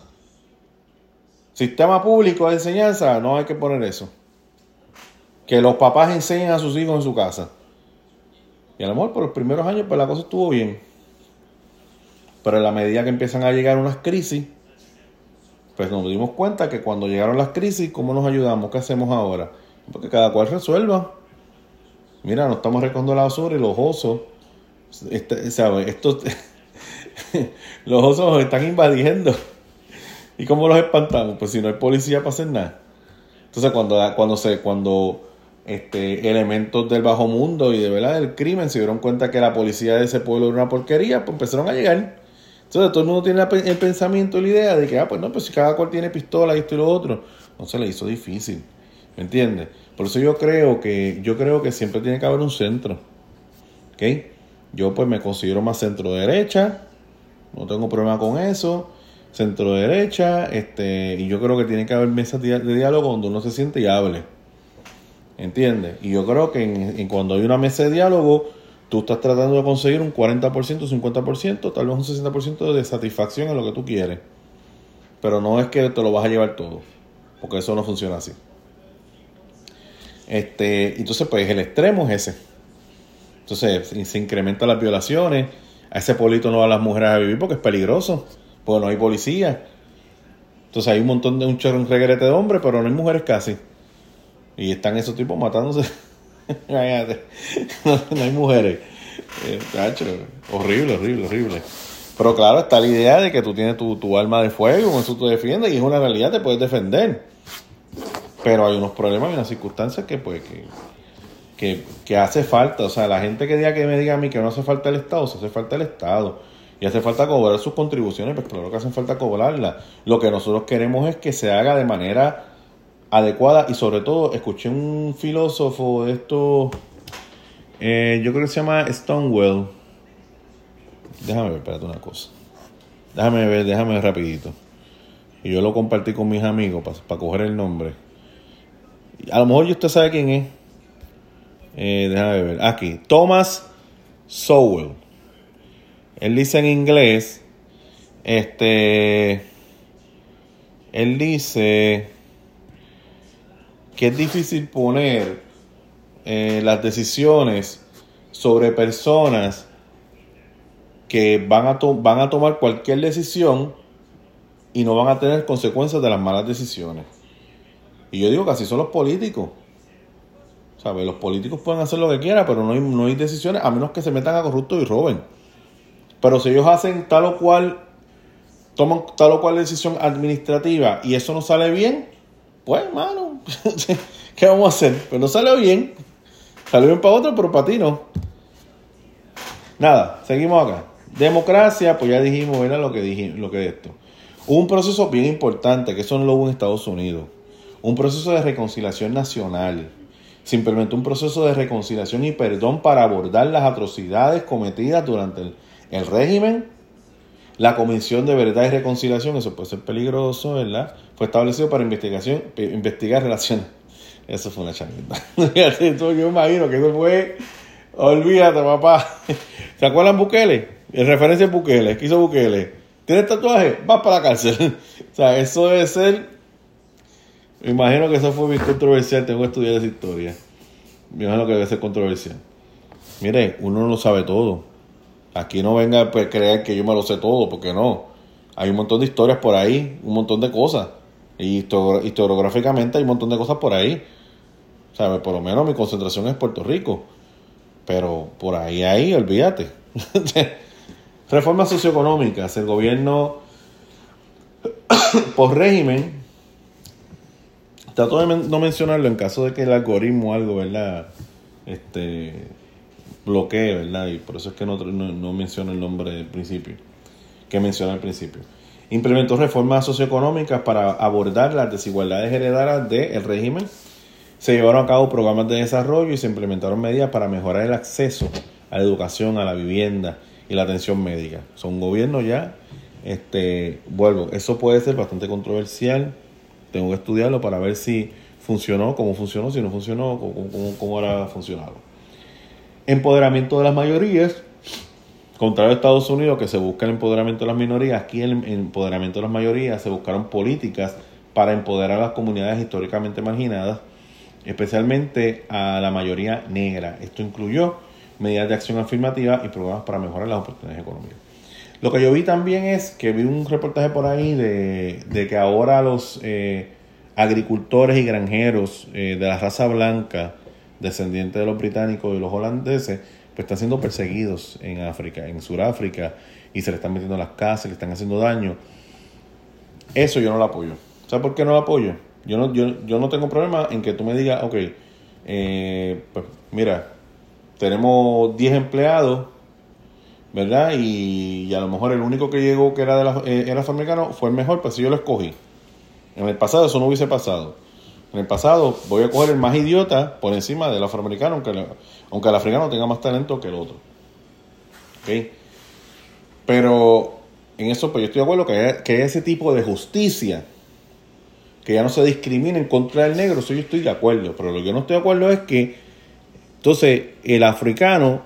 Sistema público de enseñanza, no hay que poner eso. Que los papás enseñen a sus hijos en su casa. Y a lo mejor por los primeros años pues la cosa estuvo bien. Pero en la medida que empiezan a llegar unas crisis, pues nos dimos cuenta que cuando llegaron las crisis, ¿cómo nos ayudamos? ¿Qué hacemos ahora? Porque cada cual resuelva. Mira, nos estamos recogiendo la basura y los osos, este, ¿sabes? Estos, los osos nos están invadiendo. ¿Y cómo los espantamos? Pues si no hay policía para hacer nada. Entonces cuando, cuando se, cuando este, elementos del bajo mundo y de verdad del crimen se dieron cuenta que la policía de ese pueblo era una porquería, pues empezaron a llegar. Entonces todo el mundo tiene el pensamiento y la idea de que, ah, pues no, pues si cada cual tiene pistola y esto y lo otro, no se le hizo difícil. ¿Me entiendes? Por eso yo creo que, yo creo que siempre tiene que haber un centro. ¿Ok? Yo pues me considero más centro derecha, no tengo problema con eso. Centro derecha, este, y yo creo que tiene que haber mesas de diálogo donde uno se siente y hable. ¿Entiendes? Y yo creo que en, cuando hay una mesa de diálogo, tú estás tratando de conseguir un 40%, 50%, tal vez un 60% de satisfacción en lo que tú quieres. Pero no es que te lo vas a llevar todo, porque eso no funciona así. Este, entonces, pues el extremo es ese. Entonces, se incrementan las violaciones. A ese pueblito no van las mujeres a vivir porque es peligroso, porque no hay policía. Entonces hay un montón de un chorro, un regrete de hombres, pero no hay mujeres casi. Y están esos tipos matándose. no, hay mujeres. Eh, horrible, horrible, horrible. Pero claro, está la idea de que tú tienes tu, tu arma de fuego, con eso te defiendes, y es una realidad, te puedes defender. Pero hay unos problemas y unas circunstancias que, pues, que, que, hace falta. O sea, la gente que diga que me diga a mí que no hace falta el Estado, se hace falta el Estado. Y hace falta cobrar sus contribuciones, pues claro que hace falta cobrarlas. Lo que nosotros queremos es que se haga de manera adecuada y sobre todo escuché un filósofo de esto, eh, yo creo que se llama Stonewell. Déjame ver, espérate una cosa. Déjame ver, déjame ver rapidito. Y yo lo compartí con mis amigos para, coger el nombre. A lo mejor usted sabe quién es. Eh, déjame ver. Aquí. Thomas Sowell. Él dice en inglés. Este. Él dice que es difícil poner eh, las decisiones sobre personas que van a, van a tomar cualquier decisión y no van a tener consecuencias de las malas decisiones. Y yo digo que así son los políticos. ¿Sabes? Los políticos pueden hacer lo que quieran, pero no hay, no hay decisiones a menos que se metan a corruptos y roben. Pero si ellos hacen tal o cual, toman tal o cual decisión administrativa y eso no sale bien, pues, mano, ¿qué vamos a hacer? Pues no salió bien. Salió bien para otro, pero para ti no. Nada, seguimos acá. Democracia, pues ya dijimos, era lo que dijimos, lo que es esto. un proceso bien importante, que eso no lo en Estados Unidos. Un proceso de reconciliación nacional. Se implementó un proceso de reconciliación y perdón para abordar las atrocidades cometidas durante el régimen la Comisión de Verdad y Reconciliación, eso puede ser peligroso, ¿verdad? Fue establecido para investigación, investigar relaciones. Eso fue una chanita. yo imagino que eso fue. Olvídate, papá. ¿Se acuerdan Bukele? En referencia a Bukele, ¿qué hizo Bukele? ¿Tienes tatuaje? Vas para la cárcel. o sea, eso debe ser. Me imagino que eso fue muy controversial. Tengo que estudiar esa historia. Me imagino que debe ser controversial. Mire, uno no lo sabe todo. Aquí no venga a creer que yo me lo sé todo, porque no. Hay un montón de historias por ahí, un montón de cosas. Y historiográficamente hay un montón de cosas por ahí. ¿Sabes? Por lo menos mi concentración es Puerto Rico. Pero por ahí, ahí, olvídate. Reformas socioeconómicas. El gobierno, por régimen, trato de no mencionarlo en caso de que el algoritmo o algo, ¿verdad? Este bloquee, ¿verdad? Y por eso es que no, no, menciono el nombre del principio, que menciona al principio. Implementó reformas socioeconómicas para abordar las desigualdades heredadas del régimen. Se llevaron a cabo programas de desarrollo y se implementaron medidas para mejorar el acceso a la educación, a la vivienda y la atención médica. Son gobiernos ya, este, vuelvo, eso puede ser bastante controversial. Tengo que estudiarlo para ver si funcionó, cómo funcionó, si no funcionó, cómo, cómo, cómo ahora funcionado. Empoderamiento de las mayorías. Contrario a Estados Unidos, que se busca el empoderamiento de las minorías, aquí el empoderamiento de las mayorías se buscaron políticas para empoderar a las comunidades históricamente marginadas, especialmente a la mayoría negra. Esto incluyó medidas de acción afirmativa y programas para mejorar las oportunidades económicas. Lo que yo vi también es que vi un reportaje por ahí de, que ahora los, eh, agricultores y granjeros eh, de la raza blanca, descendientes de los británicos y los holandeses, pues están siendo perseguidos en África, en Sudáfrica, y se le están metiendo las casas, le están haciendo daño. Eso yo no lo apoyo. ¿Sabes por qué no lo apoyo? Yo no, yo, yo no tengo problema en que tú me digas, ok, eh, pues mira, tenemos 10 empleados, ¿verdad? Y, a lo mejor el único que llegó que era, de la, eh, era afroamericano fue el mejor, pues si yo lo escogí. En el pasado eso no hubiese pasado. En el pasado voy a coger el más idiota por encima del afroamericano, aunque, aunque el africano tenga más talento que el otro. ¿Ok? Pero en eso pues yo estoy de acuerdo que, que ese tipo de justicia, que ya no se discrimine en contra del negro, eso yo estoy de acuerdo. Pero lo que no estoy de acuerdo es que entonces el africano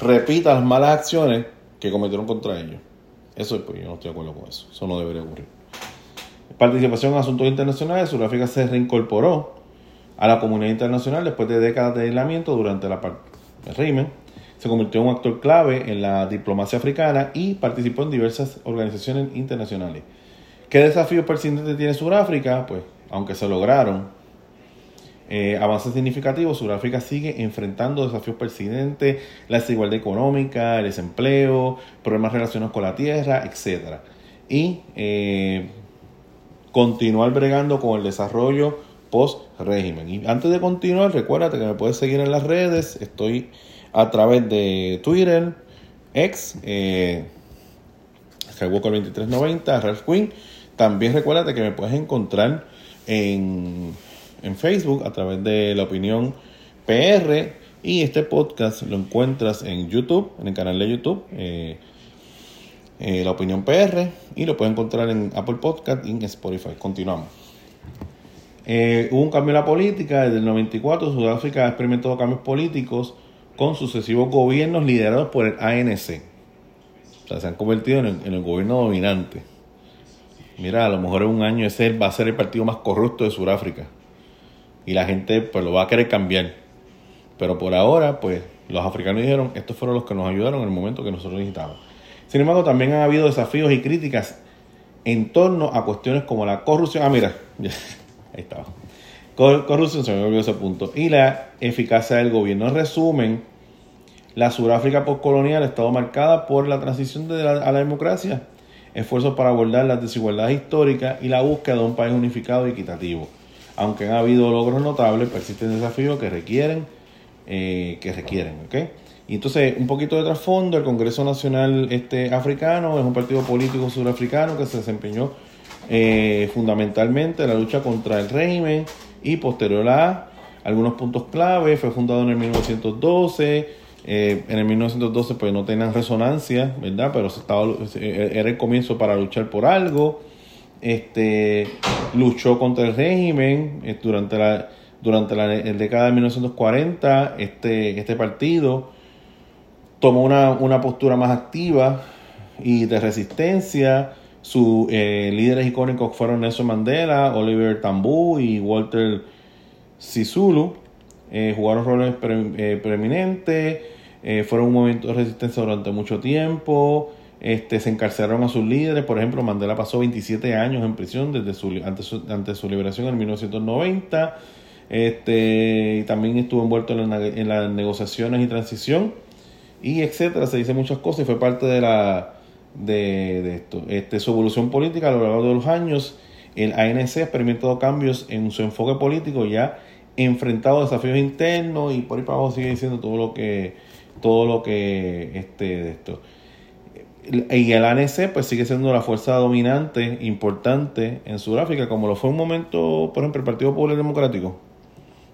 repita las malas acciones que cometieron contra ellos. Eso pues yo no estoy de acuerdo con eso. Eso no debería ocurrir participación en asuntos internacionales, Sudáfrica se reincorporó a la comunidad internacional después de décadas de aislamiento durante la el régimen. Se convirtió en un actor clave en la diplomacia africana y participó en diversas organizaciones internacionales. ¿Qué desafíos persistentes tiene Sudáfrica? Pues, aunque se lograron eh, avances significativos, Sudáfrica sigue enfrentando desafíos persistentes, la desigualdad económica, el desempleo, problemas relacionados con la tierra, etc. Y eh, continuar bregando con el desarrollo post-régimen. Y antes de continuar, recuérdate que me puedes seguir en las redes. Estoy a través de Twitter, X, eh, 2390, Ralph Quinn. También recuérdate que me puedes encontrar en, en Facebook a través de la opinión PR. Y este podcast lo encuentras en YouTube, en el canal de YouTube. Eh, eh, la Opinión PR y lo pueden encontrar en Apple Podcast y en Spotify. Continuamos. Eh, hubo un cambio en la política. Desde el 94 Sudáfrica ha experimentado cambios políticos con sucesivos gobiernos liderados por el ANC. O sea, se han convertido en el, gobierno dominante. Mira, a lo mejor en un año ese va a ser el partido más corrupto de Sudáfrica. Y la gente pues lo va a querer cambiar. Pero por ahora, pues los africanos dijeron, estos fueron los que nos ayudaron en el momento que nosotros necesitábamos. Sin embargo, también han habido desafíos y críticas en torno a cuestiones como la corrupción. Ah, mira, ahí estaba. Corrupción, se me olvidó ese punto. Y la eficacia del gobierno. En resumen, la Sudáfrica postcolonial ha estado marcada por la transición a la democracia, esfuerzos para abordar las desigualdades históricas y la búsqueda de un país unificado y equitativo. Aunque han habido logros notables, persisten desafíos que requieren, eh, que requieren, ¿ok? Y entonces, un poquito de trasfondo, el Congreso Nacional este, Africano es un partido político surafricano que se desempeñó eh, fundamentalmente en la lucha contra el régimen y posterior a algunos puntos clave, fue fundado en el 1912, eh, en el 1912 pues no tenían resonancia, ¿verdad? Pero se estaba, era el comienzo para luchar por algo, este, luchó contra el régimen eh, durante la durante la, década de 1940, este, este partido tomó una, postura más activa y de resistencia. Sus eh, líderes icónicos fueron Nelson Mandela, Oliver Tambu y Walter Sisulu. Eh, jugaron roles eh, preeminentes, fueron un movimiento de resistencia durante mucho tiempo. Este, se encarcelaron a sus líderes. Por ejemplo, Mandela pasó 27 años en prisión desde su, antes, su, su liberación en 1990. Este, y también estuvo envuelto en, en las negociaciones y transición y etcétera. Se dice muchas cosas y fue parte de la de, esto. Este, su evolución política a lo largo de los años, el ANC ha experimentado cambios en su enfoque político ya enfrentado desafíos internos y por ahí para abajo sigue diciendo todo lo que todo lo que este de esto y el ANC pues sigue siendo la fuerza dominante importante en Sudáfrica como lo fue un momento por ejemplo el Partido Popular Democrático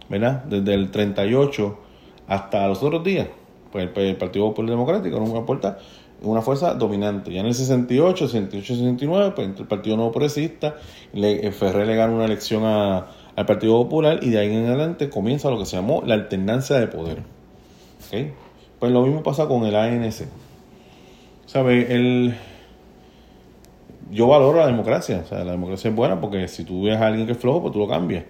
¿verdad? desde el 38 hasta los otros días pues el, Partido Popular Democrático no aporta una fuerza dominante. Ya en el 68, 68, 69, pues el Partido Nuevo Progresista, le, Ferrer le gana una elección al Partido Popular y de ahí en adelante comienza lo que se llamó la alternancia de poder. Pues lo mismo pasa con el ANC. ¿Sabe? El, yo valoro la democracia. O sea, la democracia es buena porque si tú ves a alguien que es flojo, pues tú lo cambias.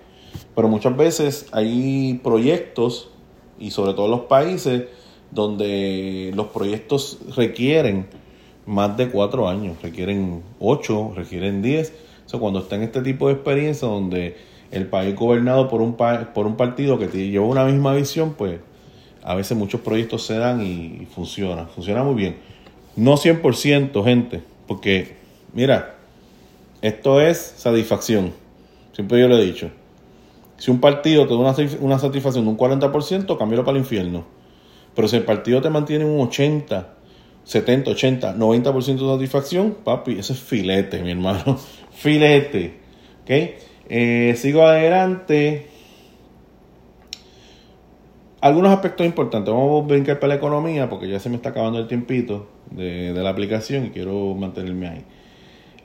Pero muchas veces hay proyectos, y sobre todo los países, donde los proyectos requieren más de cuatro años, requieren ocho, requieren diez. cuando está en este tipo de experiencia donde el país gobernado por un, por un partido que lleva una misma visión, pues a veces muchos proyectos se dan y, funciona, funciona muy bien. No 100%, gente, porque mira, esto es satisfacción. Siempre yo lo he dicho. Si un partido te da una, satisfacción de un 40%, cámbialo para el infierno. Pero si el partido te mantiene un 80, 70, 80, 90% de satisfacción, papi, eso es filete, mi hermano. filete. ¿Ok? Eh, sigo adelante. Algunos aspectos importantes. Vamos a brincar para la economía porque ya se me está acabando el tiempito de, la aplicación y quiero mantenerme ahí.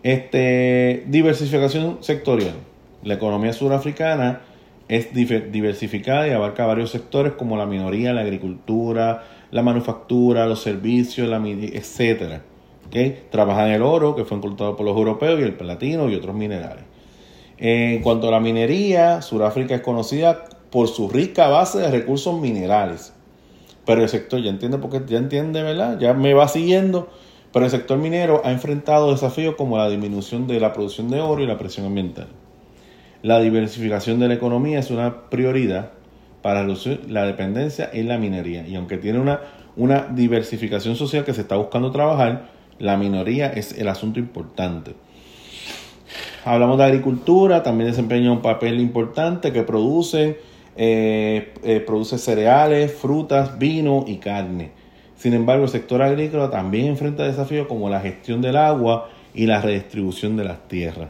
Este, diversificación sectorial. La economía surafricana es diversificada y abarca varios sectores como la minoría, la agricultura, la manufactura, los servicios, la etcétera. ¿Okay? Trabaja en el oro, que fue encontrado por los europeos, y el platino y otros minerales. En cuanto a la minería, Sudáfrica es conocida por su rica base de recursos minerales. Pero el sector, ya entiende porque ya entiende, ¿verdad? Ya me va siguiendo. Pero el sector minero ha enfrentado desafíos como la disminución de la producción de oro y la presión ambiental. La diversificación de la economía es una prioridad para reducir la dependencia en la minería. Y aunque tiene una, una diversificación social que se está buscando trabajar, la minoría es el asunto importante. Hablamos de agricultura, también desempeña un papel importante que producen eh, eh, produce cereales, frutas, vino y carne. Sin embargo, el sector agrícola también enfrenta desafíos como la gestión del agua y la redistribución de las tierras.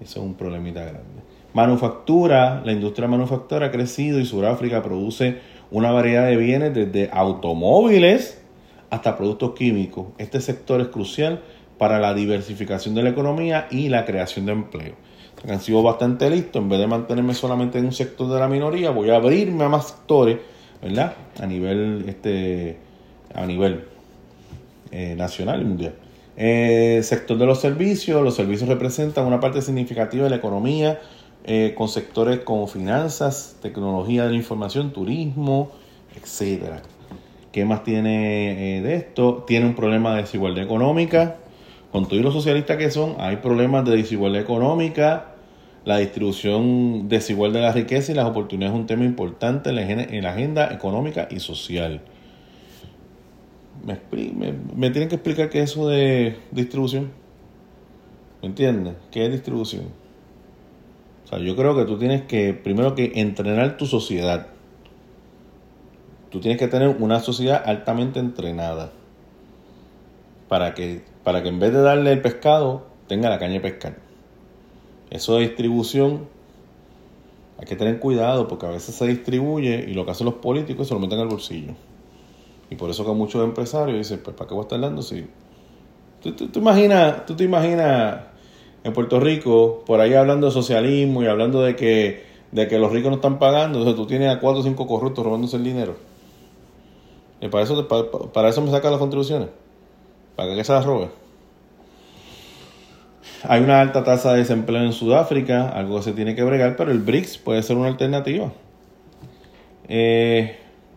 Eso es un problemita grande. Manufactura, la industria manufactura ha crecido y Sudáfrica produce una variedad de bienes desde automóviles hasta productos químicos. Este sector es crucial para la diversificación de la economía y la creación de empleo han sido bastante listos, en vez de mantenerme solamente en un sector de la minoría, voy a abrirme a más sectores, ¿verdad? A nivel, este, a nivel eh, nacional y mundial. Eh, sector de los servicios, los servicios representan una parte significativa de la economía, eh, con sectores como finanzas, tecnología de la información, turismo, etcétera. ¿Qué más tiene de esto? Tiene un problema de desigualdad económica, con todos los socialistas que son, hay problemas de desigualdad económica, la distribución desigual de la riqueza y las oportunidades es un tema importante en la, agenda económica y social. Me, tienen que explicar qué es eso de distribución. ¿Me entiendes? ¿Qué es distribución? O sea, yo creo que tú tienes que, primero que entrenar tu sociedad. Tú tienes que tener una sociedad altamente entrenada para que para que en vez de darle el pescado, tenga la caña de pescar. Eso de distribución, hay que tener cuidado porque a veces se distribuye y lo que hacen los políticos se lo meten al bolsillo. Y por eso que muchos empresarios dicen, pues ¿para qué voy a estar dando si... ¿Tú, tú, imaginas, tú te imaginas en Puerto Rico por ahí hablando de socialismo y hablando de que, de que los ricos no están pagando, entonces tú tienes a cuatro o cinco corruptos robándose el dinero. Y para eso, para, eso me sacan las contribuciones para que se las robe. Hay una alta tasa de desempleo en Sudáfrica, algo que se tiene que bregar, pero el BRICS puede ser una alternativa. Eh,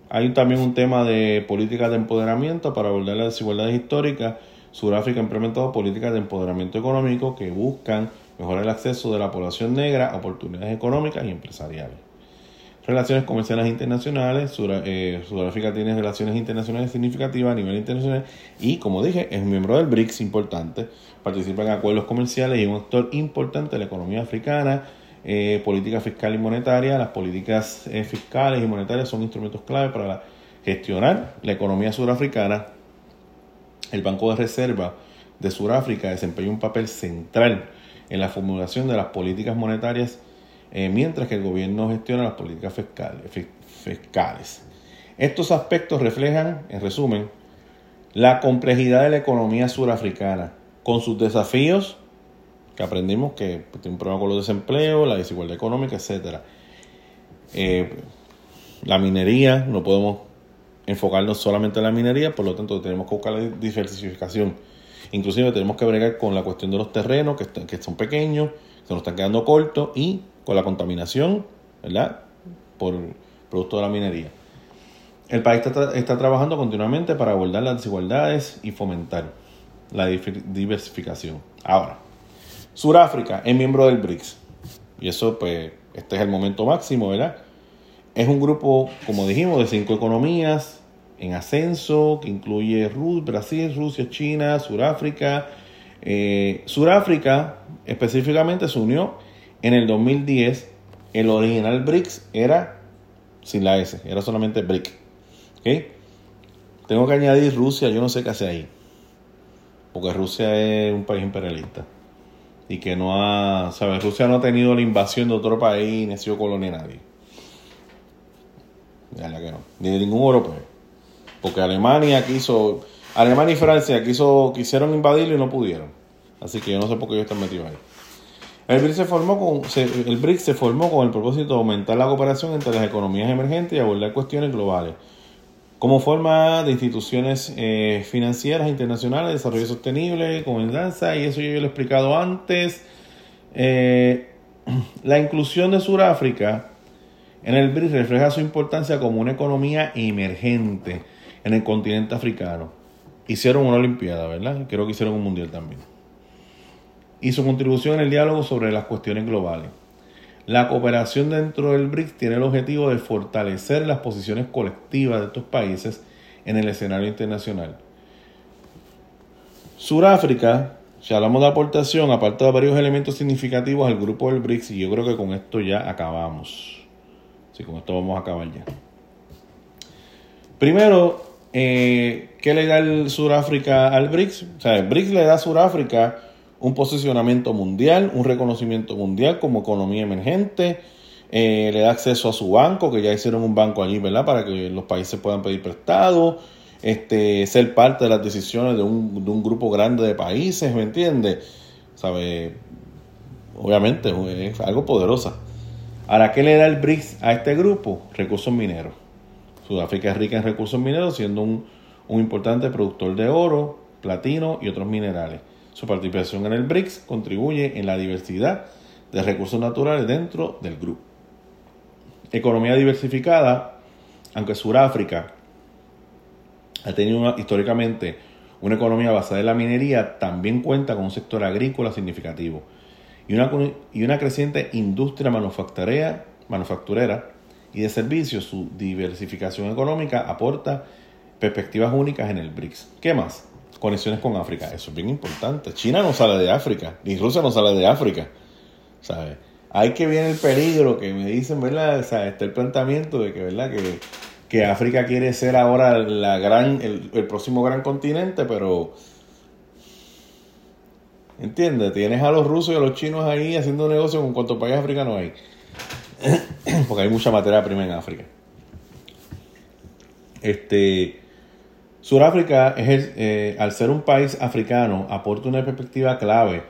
hay también un tema de políticas de empoderamiento para abordar las desigualdades históricas. Sudáfrica ha implementado políticas de empoderamiento económico que buscan mejorar el acceso de la población negra a oportunidades económicas y empresariales. Relaciones comerciales internacionales. Eh, Sudáfrica tiene relaciones internacionales significativas a nivel internacional y, como dije, es miembro del BRICS importante. Participa en acuerdos comerciales y es un actor importante de la economía africana. Eh, política fiscal y monetaria. Las políticas eh, fiscales y monetarias son instrumentos clave para gestionar la economía surafricana. El Banco de Reserva de Sudáfrica desempeña un papel central en la formulación de las políticas monetarias eh, mientras que el gobierno gestiona las políticas fiscales, Estos aspectos reflejan, en resumen, la complejidad de la economía surafricana, con sus desafíos, que aprendimos que tiene un problema con los desempleo, la desigualdad económica, etc. Eh, la minería, no podemos enfocarnos solamente en la minería, por lo tanto tenemos que buscar la diversificación. Inclusive tenemos que bregar con la cuestión de los terrenos, que, que son pequeños, se nos están quedando cortos, y con la contaminación, ¿verdad? Por producto de la minería. El país está, trabajando continuamente para abordar las desigualdades y fomentar la diversificación. Ahora, Suráfrica es miembro del BRICS. Y eso, pues, este es el momento máximo, ¿verdad? Es un grupo, como dijimos, de cinco economías en ascenso, que incluye Brasil, Rusia, China, Suráfrica. Eh, Suráfrica específicamente se unió en el 2010. El original BRICS era sin la S, era solamente BRIC. Tengo que añadir Rusia, yo no sé qué hace ahí. Porque Rusia es un país imperialista. Y que no ha, ¿sabes? Rusia no ha tenido la invasión de otro país, ni ha sido colonia de nadie. No. Ni de ningún europeo. Porque Alemania quiso, Alemania y Francia quiso, quisieron invadirlo y no pudieron. Así que yo no sé por qué ellos están metidos ahí. El BRICS se formó con, el BRICS se formó con el propósito de aumentar la cooperación entre las economías emergentes y abordar cuestiones globales como forma de instituciones eh, financieras internacionales, desarrollo sostenible, danza y eso yo, lo he explicado antes. Eh, la inclusión de Sudáfrica en el BRICS refleja su importancia como una economía emergente en el continente africano. Hicieron una Olimpiada, ¿verdad? Creo que hicieron un Mundial también. Y su contribución en el diálogo sobre las cuestiones globales. La cooperación dentro del BRICS tiene el objetivo de fortalecer las posiciones colectivas de estos países en el escenario internacional. Suráfrica, si hablamos de aportación, aparte de varios elementos significativos al grupo del BRICS, y yo creo que con esto ya acabamos. Sí, con esto vamos a acabar ya. Primero, eh, ¿qué le da el Suráfrica al BRICS? O sea, el BRICS le da a Suráfrica un posicionamiento mundial, un reconocimiento mundial como economía emergente, eh, le da acceso a su banco, que ya hicieron un banco allí, ¿verdad? Para que los países puedan pedir prestado, este, ser parte de las decisiones de un, de un grupo grande de países, ¿me entiendes? ¿Sabe? Obviamente es algo poderosa. Ahora, ¿qué le da el BRICS a este grupo? Recursos mineros. Sudáfrica es rica en recursos mineros, siendo un, importante productor de oro, platino y otros minerales. Su participación en el BRICS contribuye en la diversidad de recursos naturales dentro del grupo. Economía diversificada, aunque Sudáfrica ha tenido históricamente una economía basada en la minería, también cuenta con un sector agrícola significativo y una, creciente industria manufacturera y de servicios. Su diversificación económica aporta perspectivas únicas en el BRICS. ¿Qué más? conexiones con África. Eso es bien importante. China no sale de África, ni Rusia no sale de África. ¿Sabes? Hay que viene el peligro que me dicen, ¿verdad? O sea, está el planteamiento de que, ¿verdad? Que, que África quiere ser ahora la gran, el, próximo gran continente, pero ¿Entiendes? Tienes a los rusos y a los chinos ahí haciendo negocio con cuantos países africanos hay. Porque hay mucha materia prima en África. Este, Sudáfrica, es eh, al ser un país africano, aporta una perspectiva clave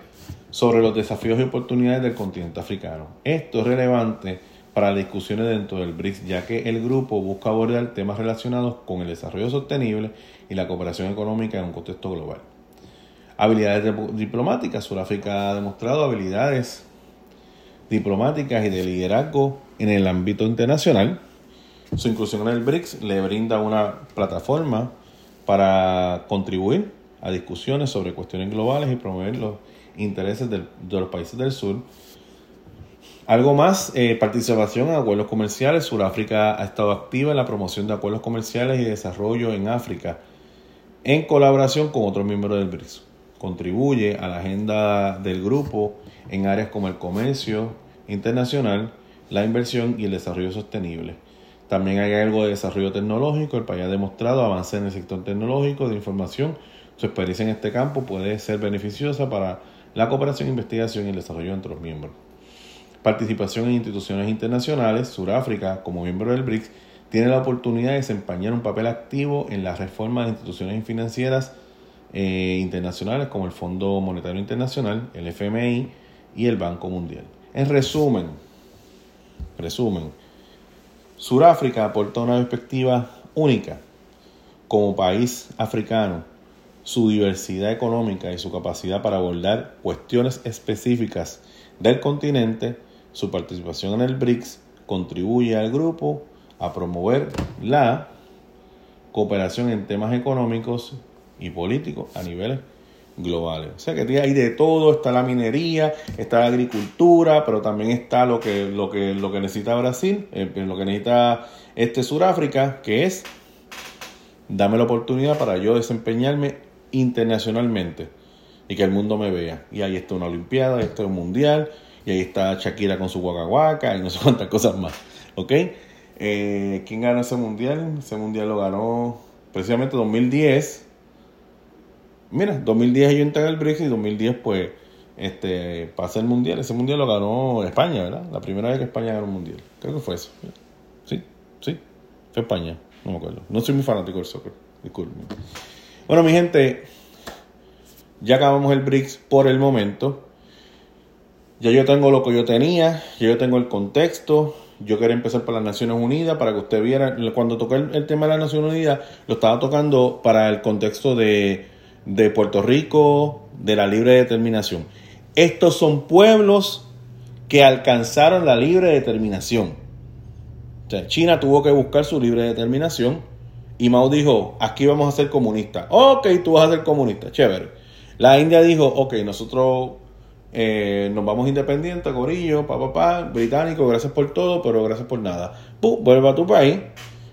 sobre los desafíos y oportunidades del continente africano. Esto es relevante para las discusiones dentro del BRICS, ya que el grupo busca abordar temas relacionados con el desarrollo sostenible y la cooperación económica en un contexto global. Habilidades diplomáticas. Sudáfrica ha demostrado habilidades diplomáticas y de liderazgo en el ámbito internacional. Su inclusión en el BRICS le brinda una plataforma para contribuir a discusiones sobre cuestiones globales y promover los intereses de los países del sur. Algo más, eh, participación en acuerdos comerciales. Sudáfrica ha estado activa en la promoción de acuerdos comerciales y desarrollo en África, en colaboración con otros miembros del BRICS. Contribuye a la agenda del grupo en áreas como el comercio internacional, la inversión y el desarrollo sostenible. También hay algo de desarrollo tecnológico. El país ha demostrado avance en el sector tecnológico de información. Su experiencia en este campo puede ser beneficiosa para la cooperación, investigación y el desarrollo entre los miembros. Participación en instituciones internacionales. Sudáfrica, como miembro del BRICS, tiene la oportunidad de desempeñar un papel activo en la reforma de instituciones financieras eh, internacionales como el Fondo Monetario Internacional, el FMI y el Banco Mundial. En resumen, resumen, Sudáfrica aporta una perspectiva única como país africano, su diversidad económica y su capacidad para abordar cuestiones específicas del continente, su participación en el BRICS contribuye al grupo a promover la cooperación en temas económicos y políticos a niveles globales. O sea que hay de todo, está la minería, está la agricultura, pero también está lo que, lo que, lo que necesita Brasil, eh, lo que necesita este Sudáfrica, que es dame la oportunidad para yo desempeñarme internacionalmente y que el mundo me vea. Y ahí está una Olimpiada, ahí está un Mundial, y ahí está Shakira con su guacahuaca y no sé cuántas cosas más. ¿Ok? Eh, ¿Quién ganó ese Mundial? Ese Mundial lo ganó precisamente 2010 Mira, 2010 yo entré al BRICS y 2010 pues este, pasa el mundial. Ese mundial lo ganó España, ¿verdad? La primera vez que España ganó un mundial. Creo que fue eso. Sí, sí, fue España. No me acuerdo. No soy muy fanático del soccer. Disculpen. Bueno, mi gente, ya acabamos el BRICS por el momento. Ya yo tengo lo que yo tenía, ya yo tengo el contexto. Yo quería empezar por las Naciones Unidas para que usted viera, cuando toqué el tema de las Naciones Unidas, lo estaba tocando para el contexto de de Puerto Rico, de la libre determinación. Estos son pueblos que alcanzaron la libre determinación. China tuvo que buscar su libre determinación y Mao dijo, aquí vamos a ser comunistas. Ok, tú vas a ser comunista, chévere. La India dijo, ok, nosotros eh, nos vamos independientes, gorillo, papá, pa, británico, gracias por todo, pero gracias por nada. Pum, vuelve a tu país,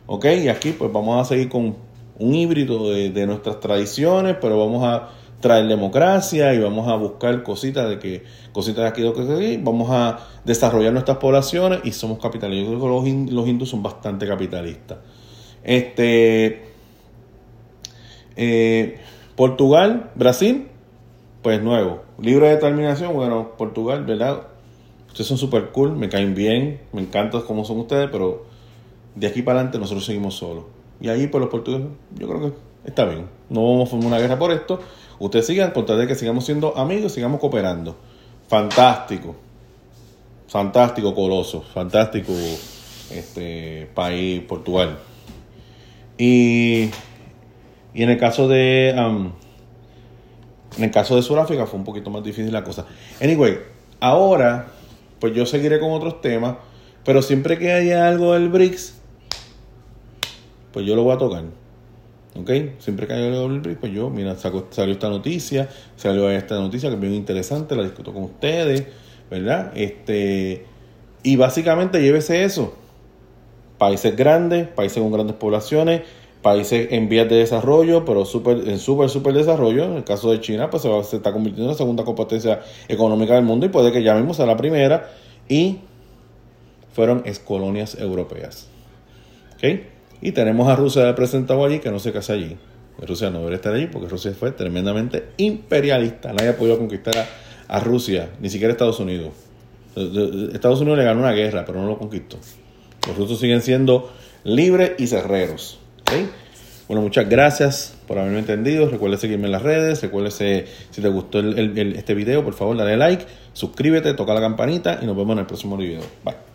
ok, y aquí pues vamos a seguir con un híbrido de, nuestras tradiciones, pero vamos a traer democracia y vamos a buscar cositas de que cositas de aquí, de aquí, vamos a desarrollar nuestras poblaciones y somos capitalistas. Yo creo que los, hindúes son bastante capitalistas. Este eh, Portugal, Brasil, pues nuevo. Libre de determinación, bueno, Portugal, ¿verdad? Ustedes son súper cool, me caen bien, me encanta cómo son ustedes, pero de aquí para adelante nosotros seguimos solos. Y ahí, por pues, los portugueses, yo creo que está bien. No vamos a formar una guerra por esto. Ustedes sigan, con tal de que sigamos siendo amigos, sigamos cooperando. Fantástico. Fantástico, Coloso. Fantástico este país, Portugal. Y, y en el caso de. En el caso de Sudáfrica fue un poquito más difícil la cosa. Anyway, ahora, pues yo seguiré con otros temas. Pero siempre que haya algo del BRICS, pues yo lo voy a tocar. ¿Ok? Siempre que haya el brief, pues yo, mira, salió esta noticia, salió esta noticia que es bien interesante, la discuto con ustedes, ¿verdad? Este, y básicamente llévese eso. Países grandes, países con grandes poblaciones, países en vías de desarrollo, pero super, en súper, súper desarrollo. En el caso de China, pues se, está convirtiendo en la segunda competencia económica del mundo y puede que ya mismo sea la primera. Y fueron colonias europeas. ¿Ok? Y tenemos a Rusia representado allí, que no se casa allí. Rusia no debería estar allí porque Rusia fue tremendamente imperialista. Nadie ha podido conquistar a, Rusia, ni siquiera Estados Unidos. Estados Unidos le ganó una guerra, pero no lo conquistó. Los rusos siguen siendo libres y cerreros. Bueno, muchas gracias por haberme entendido. Recuerda seguirme en las redes. Recuerda si te gustó este video, por favor, dale like, suscríbete, toca la campanita y nos vemos en el próximo video. Bye.